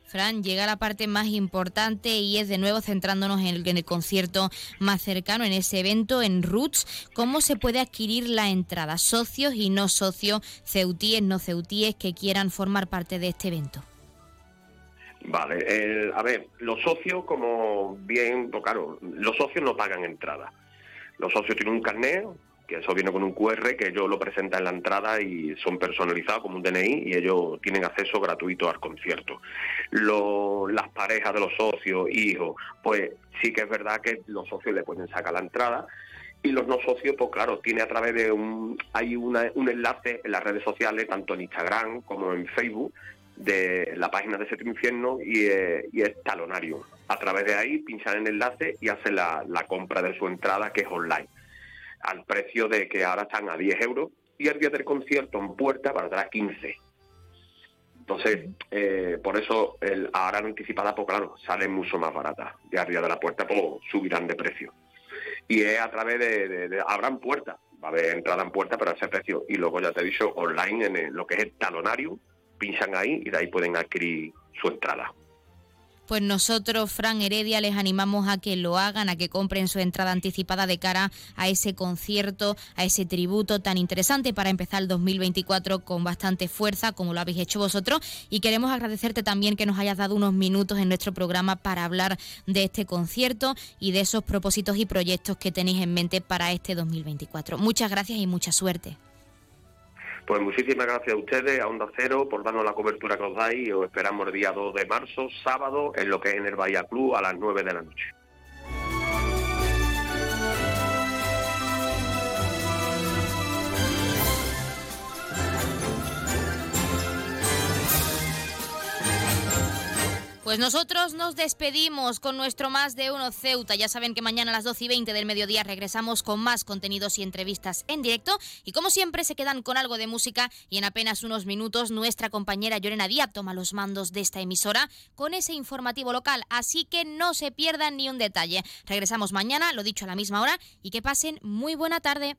Fran, llega la parte más importante y es de nuevo centrándonos en el, en el, concierto más cercano, en ese evento en Roots. ¿Cómo se puede adquirir la entrada? Socios y no socios, ceutíes, no ceutíes que quieran formar parte de este evento. Vale, a ver, los socios, como bien, pues claro, los socios no pagan entrada. Los socios tienen un carnet que eso viene con un QR que ellos lo presentan en la entrada y son personalizados como un DNI y ellos tienen acceso gratuito al concierto. las parejas de los socios, hijos, pues sí que es verdad que los socios le pueden sacar la entrada y los no socios, pues claro, tiene a través de un, hay una, un enlace en las redes sociales, tanto en Instagram como en Facebook, de la página de Séptimo Infierno y, eh, y, es talonario. A través de ahí pinchan el enlace y hacen la, la compra de su entrada que es online al precio de que ahora están a 10 euros y el día del concierto en puerta atrás 15. Entonces, eh, por eso el, ahora anticipada, pues claro, sale mucho más barata. Y arriba de la puerta, pues subirán de precio. Y es a través de, de, habrán puertas, va a haber entrada en puerta, pero ese precio. Y luego ya te he dicho, online, en lo que es el talonario, pinchan ahí y de ahí pueden adquirir su entrada pues nosotros, Fran Heredia, les animamos a que lo hagan, a que compren su entrada anticipada de cara a ese concierto, a ese tributo tan interesante para empezar el 2024 con bastante fuerza, como lo habéis hecho vosotros. Y queremos agradecerte también que nos hayas dado unos minutos en nuestro programa para hablar de este concierto y de esos propósitos y proyectos que tenéis en mente para este 2024. Muchas gracias y mucha suerte. Pues muchísimas gracias a ustedes, a Onda Cero, por darnos la cobertura que os dais y os esperamos el día 2 de marzo, sábado, en lo que es en el Bahía Club a las 9 de la noche. Pues nosotros nos despedimos con nuestro Más de Uno Ceuta. Ya saben que mañana a las 12 y 20 del mediodía regresamos con más contenidos y entrevistas en directo. Y como siempre se quedan con algo de música y en apenas unos minutos nuestra compañera Llorena Díaz toma los mandos de esta emisora con ese informativo local. Así que no se pierdan ni un detalle. Regresamos mañana, lo dicho a la misma hora, y que pasen muy buena tarde.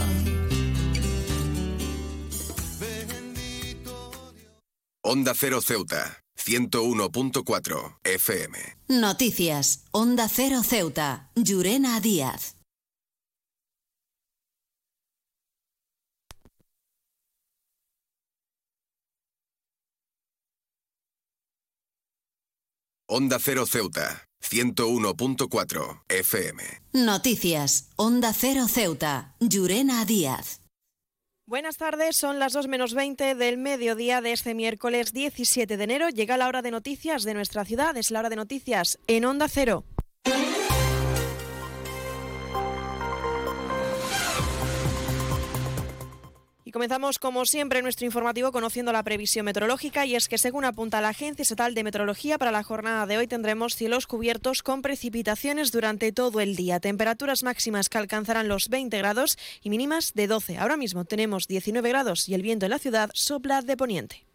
Onda Cero Ceuta, 101.4 FM. Noticias. Onda Cero Ceuta. Llurena Díaz. Onda Cero Ceuta, 101.4 FM. Noticias. Onda Cero Ceuta. Llurena Díaz. Buenas tardes, son las 2 menos 20 del mediodía de este miércoles 17 de enero. Llega la hora de noticias de nuestra ciudad, es la hora de noticias en Onda Cero. Comenzamos, como siempre, nuestro informativo conociendo la previsión meteorológica y es que, según apunta la Agencia Estatal de Meteorología, para la jornada de hoy tendremos cielos cubiertos con precipitaciones durante todo el día. Temperaturas máximas que alcanzarán los 20 grados y mínimas de 12. Ahora mismo tenemos 19 grados y el viento en la ciudad sopla de poniente.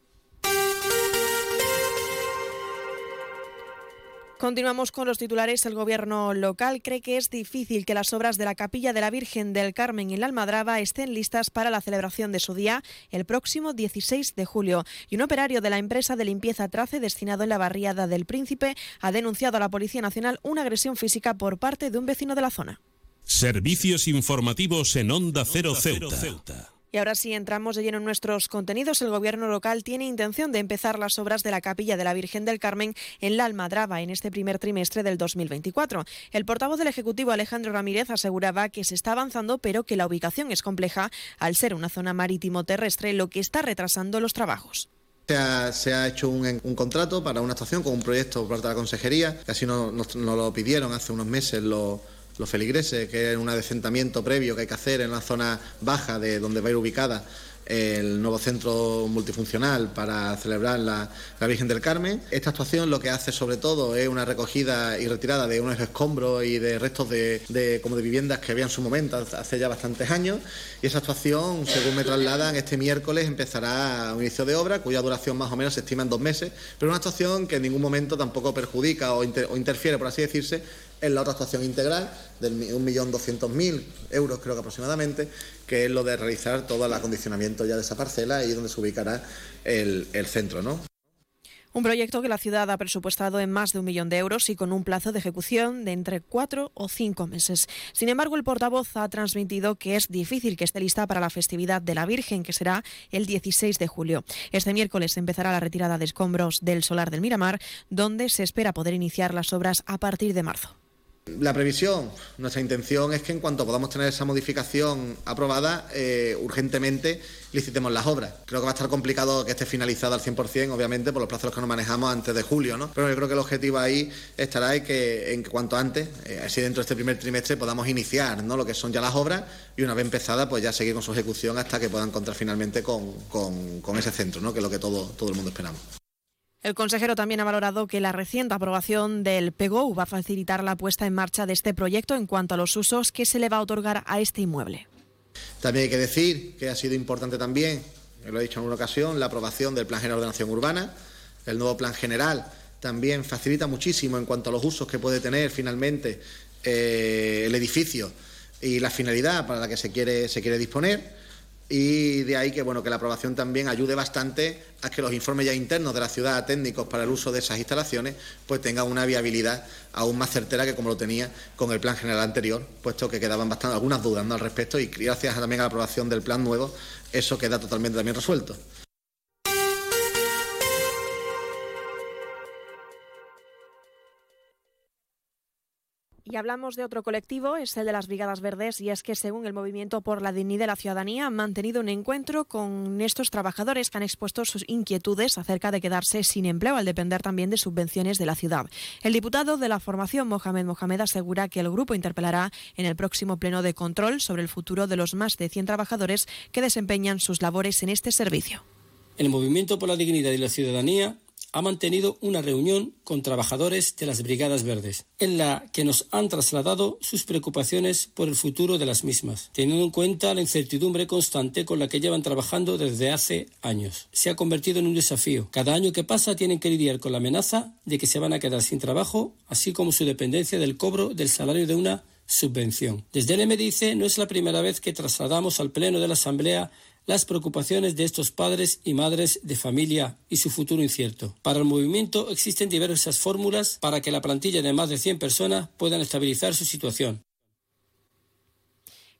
Continuamos con los titulares. El gobierno local cree que es difícil que las obras de la capilla de la Virgen del Carmen en la Almadraba estén listas para la celebración de su día el próximo 16 de julio. Y un operario de la empresa de limpieza Trace destinado en la barriada del Príncipe ha denunciado a la Policía Nacional una agresión física por parte de un vecino de la zona. Servicios informativos en Onda Cero Ceuta. Y ahora sí entramos de lleno en nuestros contenidos. El gobierno local tiene intención de empezar las obras de la capilla de la Virgen del Carmen en la Almadraba en este primer trimestre del 2024. El portavoz del Ejecutivo Alejandro Ramírez aseguraba que se está avanzando pero que la ubicación es compleja al ser una zona marítimo terrestre, lo que está retrasando los trabajos. Se ha, se ha, hecho un, contrato para una estación con un proyecto por parte de la Consejería, que así nos lo pidieron hace unos meses los los feligreses, que es un adecentamiento previo que hay que hacer en la zona baja de donde va a ir ubicada el nuevo centro multifuncional para celebrar la, la, Virgen del Carmen. Esta actuación lo que hace sobre todo es una recogida y retirada de unos escombros y de restos de, como de viviendas que había en su momento hace ya bastantes años y esa actuación, según me trasladan, este miércoles empezará un inicio de obra cuya duración más o menos se estima en dos meses, pero una actuación que en ningún momento tampoco perjudica o interfiere, por así decirse, en la otra actuación integral de 1.200.000 euros creo que aproximadamente, que es lo de realizar todo el acondicionamiento ya de esa parcela y donde se ubicará el, el centro, ¿no? Un proyecto que la ciudad ha presupuestado en más de un millón de euros y con un plazo de ejecución de entre cuatro o cinco meses. Sin embargo, el portavoz ha transmitido que es difícil que esté lista para la festividad de la Virgen, que será el 16 de julio. Este miércoles empezará la retirada de escombros del solar del Miramar, donde se espera poder iniciar las obras a partir de marzo. La previsión, nuestra intención es que en cuanto podamos tener esa modificación aprobada, eh, urgentemente licitemos las obras. Creo que va a estar complicado que esté finalizada al 100%, obviamente, por los plazos que nos manejamos antes de julio, ¿no? Pero yo creo que el objetivo ahí estará en que en cuanto antes, eh, así dentro de este primer trimestre, podamos iniciar ¿no? lo que son ya las obras y una vez empezada, pues ya seguir con su ejecución hasta que puedan encontrar finalmente con, con, con ese centro, ¿no? que es lo que todo, todo el mundo esperamos. El consejero también ha valorado que la reciente aprobación del PEGO va a facilitar la puesta en marcha de este proyecto en cuanto a los usos que se le va a otorgar a este inmueble. También hay que decir que ha sido importante también, lo he dicho en una ocasión, la aprobación del Plan General de Ordenación Urbana. El nuevo Plan General también facilita muchísimo en cuanto a los usos que puede tener finalmente eh, el edificio y la finalidad para la que se quiere disponer y de ahí que bueno que la aprobación también ayude bastante a que los informes ya internos de la ciudad técnicos para el uso de esas instalaciones pues tengan una viabilidad aún más certera que como lo tenía con el plan general anterior puesto que quedaban bastante algunas dudas al respecto y gracias también a la aprobación del plan nuevo eso queda totalmente también resuelto. Y hablamos de otro colectivo, es el de las Brigadas Verdes, y es que según el Movimiento por la Dignidad de la Ciudadanía han mantenido un encuentro con estos trabajadores que han expuesto sus inquietudes acerca de quedarse sin empleo al depender también de subvenciones de la ciudad. El diputado de la formación, Mohamed Mohamed, asegura que el grupo interpelará en el próximo pleno de control sobre el futuro de los más de 100 trabajadores que desempeñan sus labores en este servicio. El Movimiento por la Dignidad y la Ciudadanía ha mantenido una reunión con trabajadores de las Brigadas Verdes, en la que nos han trasladado sus preocupaciones por el futuro de las mismas, teniendo en cuenta la incertidumbre constante con la que llevan trabajando desde hace años. Se ha convertido en un desafío. Cada año que pasa tienen que lidiar con la amenaza de que se van a quedar sin trabajo, así como su dependencia del cobro del salario de una subvención. Desde el MDIC no es la primera vez que trasladamos al Pleno de la Asamblea las preocupaciones de estos padres y madres de familia y su futuro incierto. Para el movimiento existen diversas fórmulas para que la plantilla de más de 100 personas puedan estabilizar su situación.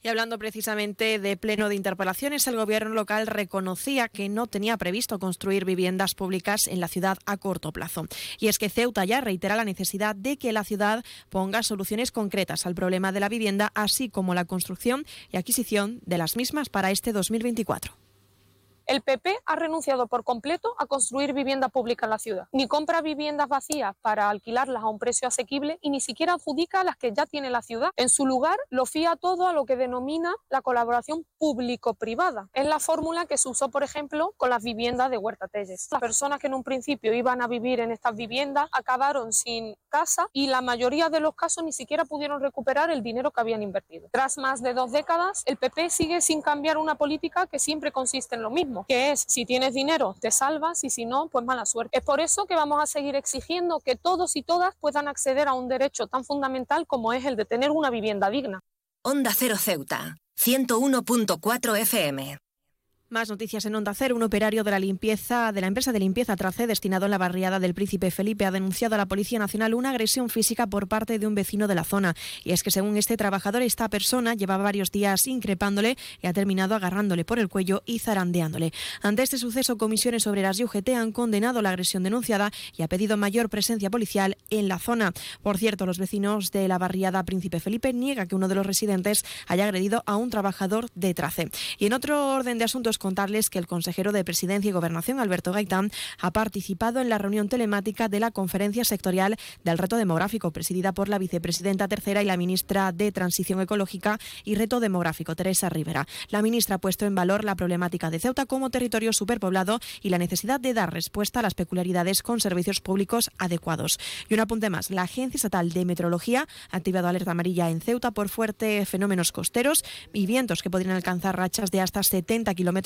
Y hablando precisamente de pleno de interpelaciones, el gobierno local reconocía que no tenía previsto construir viviendas públicas en la ciudad a corto plazo. Y es que Ceuta ya reitera la necesidad de que la ciudad ponga soluciones concretas al problema de la vivienda, así como la construcción y adquisición de las mismas para este 2024. El PP ha renunciado por completo a construir vivienda pública en la ciudad. Ni compra viviendas vacías para alquilarlas a un precio asequible y ni siquiera adjudica las que ya tiene la ciudad. En su lugar, lo fía todo a lo que denomina la colaboración público-privada. Es la fórmula que se usó, por ejemplo, con las viviendas de Huerta Telles. Las personas que en un principio iban a vivir en estas viviendas acabaron sin casa y la mayoría de los casos ni siquiera pudieron recuperar el dinero que habían invertido. Tras más de dos décadas, el PP sigue sin cambiar una política que siempre consiste en lo mismo que es si tienes dinero te salvas y si no, pues mala suerte. Es por eso que vamos a seguir exigiendo que todos y todas puedan acceder a un derecho tan fundamental como es el de tener una vivienda digna. Onda Cero Ceuta, 101.4 FM. Más noticias en Onda Cero. Un operario de la limpieza de la empresa de limpieza Trace, destinado en la barriada del Príncipe Felipe, ha denunciado a la Policía Nacional una agresión física por parte de un vecino de la zona. Y es que, según este trabajador, esta persona llevaba varios días increpándole y ha terminado agarrándole por el cuello y zarandeándole. Ante este suceso, comisiones obreras y UGT han condenado la agresión denunciada y ha pedido mayor presencia policial en la zona. Por cierto, los vecinos de la barriada Príncipe Felipe niegan que uno de los residentes haya agredido a un trabajador de Trace. Y en otro orden de asuntos, contarles que el consejero de Presidencia y Gobernación, Alberto Gaitán, ha participado en la reunión telemática de la conferencia sectorial del reto demográfico, presidida por la vicepresidenta tercera y la ministra de Transición Ecológica y Reto Demográfico, Teresa Rivera. La ministra ha puesto en valor la problemática de Ceuta como territorio superpoblado y la necesidad de dar respuesta a las peculiaridades con servicios públicos adecuados. Y un apunte más, la Agencia Estatal de Meteorología ha activado alerta amarilla en Ceuta por fuertes fenómenos costeros y vientos que podrían alcanzar rachas de hasta 70 kilómetros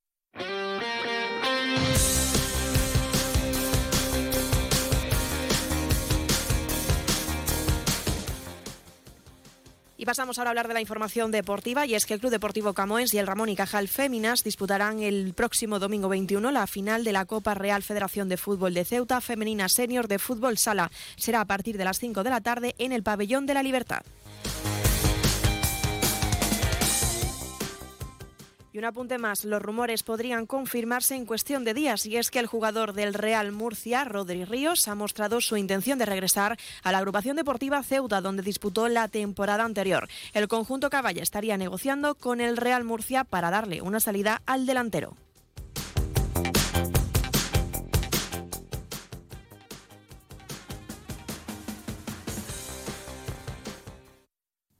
Y pasamos ahora a hablar de la información deportiva y es que el Club Deportivo Camoens y el Ramón y Cajal Féminas disputarán el próximo domingo 21 la final de la Copa Real Federación de Fútbol de Ceuta Femenina Senior de Fútbol Sala. Será a partir de las 5 de la tarde en el Pabellón de la Libertad. Y un apunte más, los rumores podrían confirmarse en cuestión de días y es que el jugador del Real Murcia, Rodri Ríos, ha mostrado su intención de regresar a la agrupación deportiva Ceuta, donde disputó la temporada anterior. El conjunto Caballa estaría negociando con el Real Murcia para darle una salida al delantero.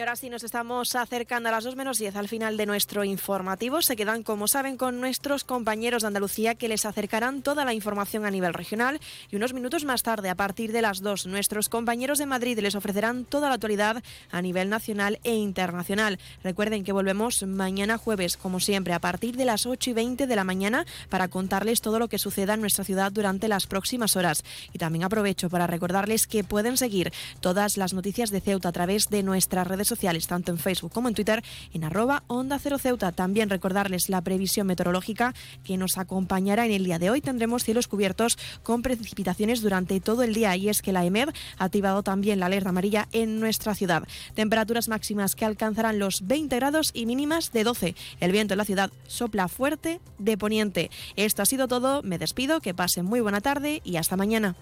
Y ahora sí nos estamos acercando a las 2 menos 10 al final de nuestro informativo. Se quedan, como saben, con nuestros compañeros de Andalucía que les acercarán toda la información a nivel regional. Y unos minutos más tarde, a partir de las 2, nuestros compañeros de Madrid les ofrecerán toda la actualidad a nivel nacional e internacional. Recuerden que volvemos mañana jueves, como siempre, a partir de las 8 y 20 de la mañana para contarles todo lo que suceda en nuestra ciudad durante las próximas horas. Y también aprovecho para recordarles que pueden seguir todas las noticias de Ceuta a través de nuestras redes sociales, tanto en Facebook como en Twitter, en arroba Onda Cero Ceuta. También recordarles la previsión meteorológica que nos acompañará en el día de hoy. Tendremos cielos cubiertos con precipitaciones durante todo el día y es que la EMED ha activado también la alerta amarilla en nuestra ciudad. Temperaturas máximas que alcanzarán los 20 grados y mínimas de 12. El viento en la ciudad sopla fuerte de poniente. Esto ha sido todo. Me despido. Que pasen muy buena tarde y hasta mañana.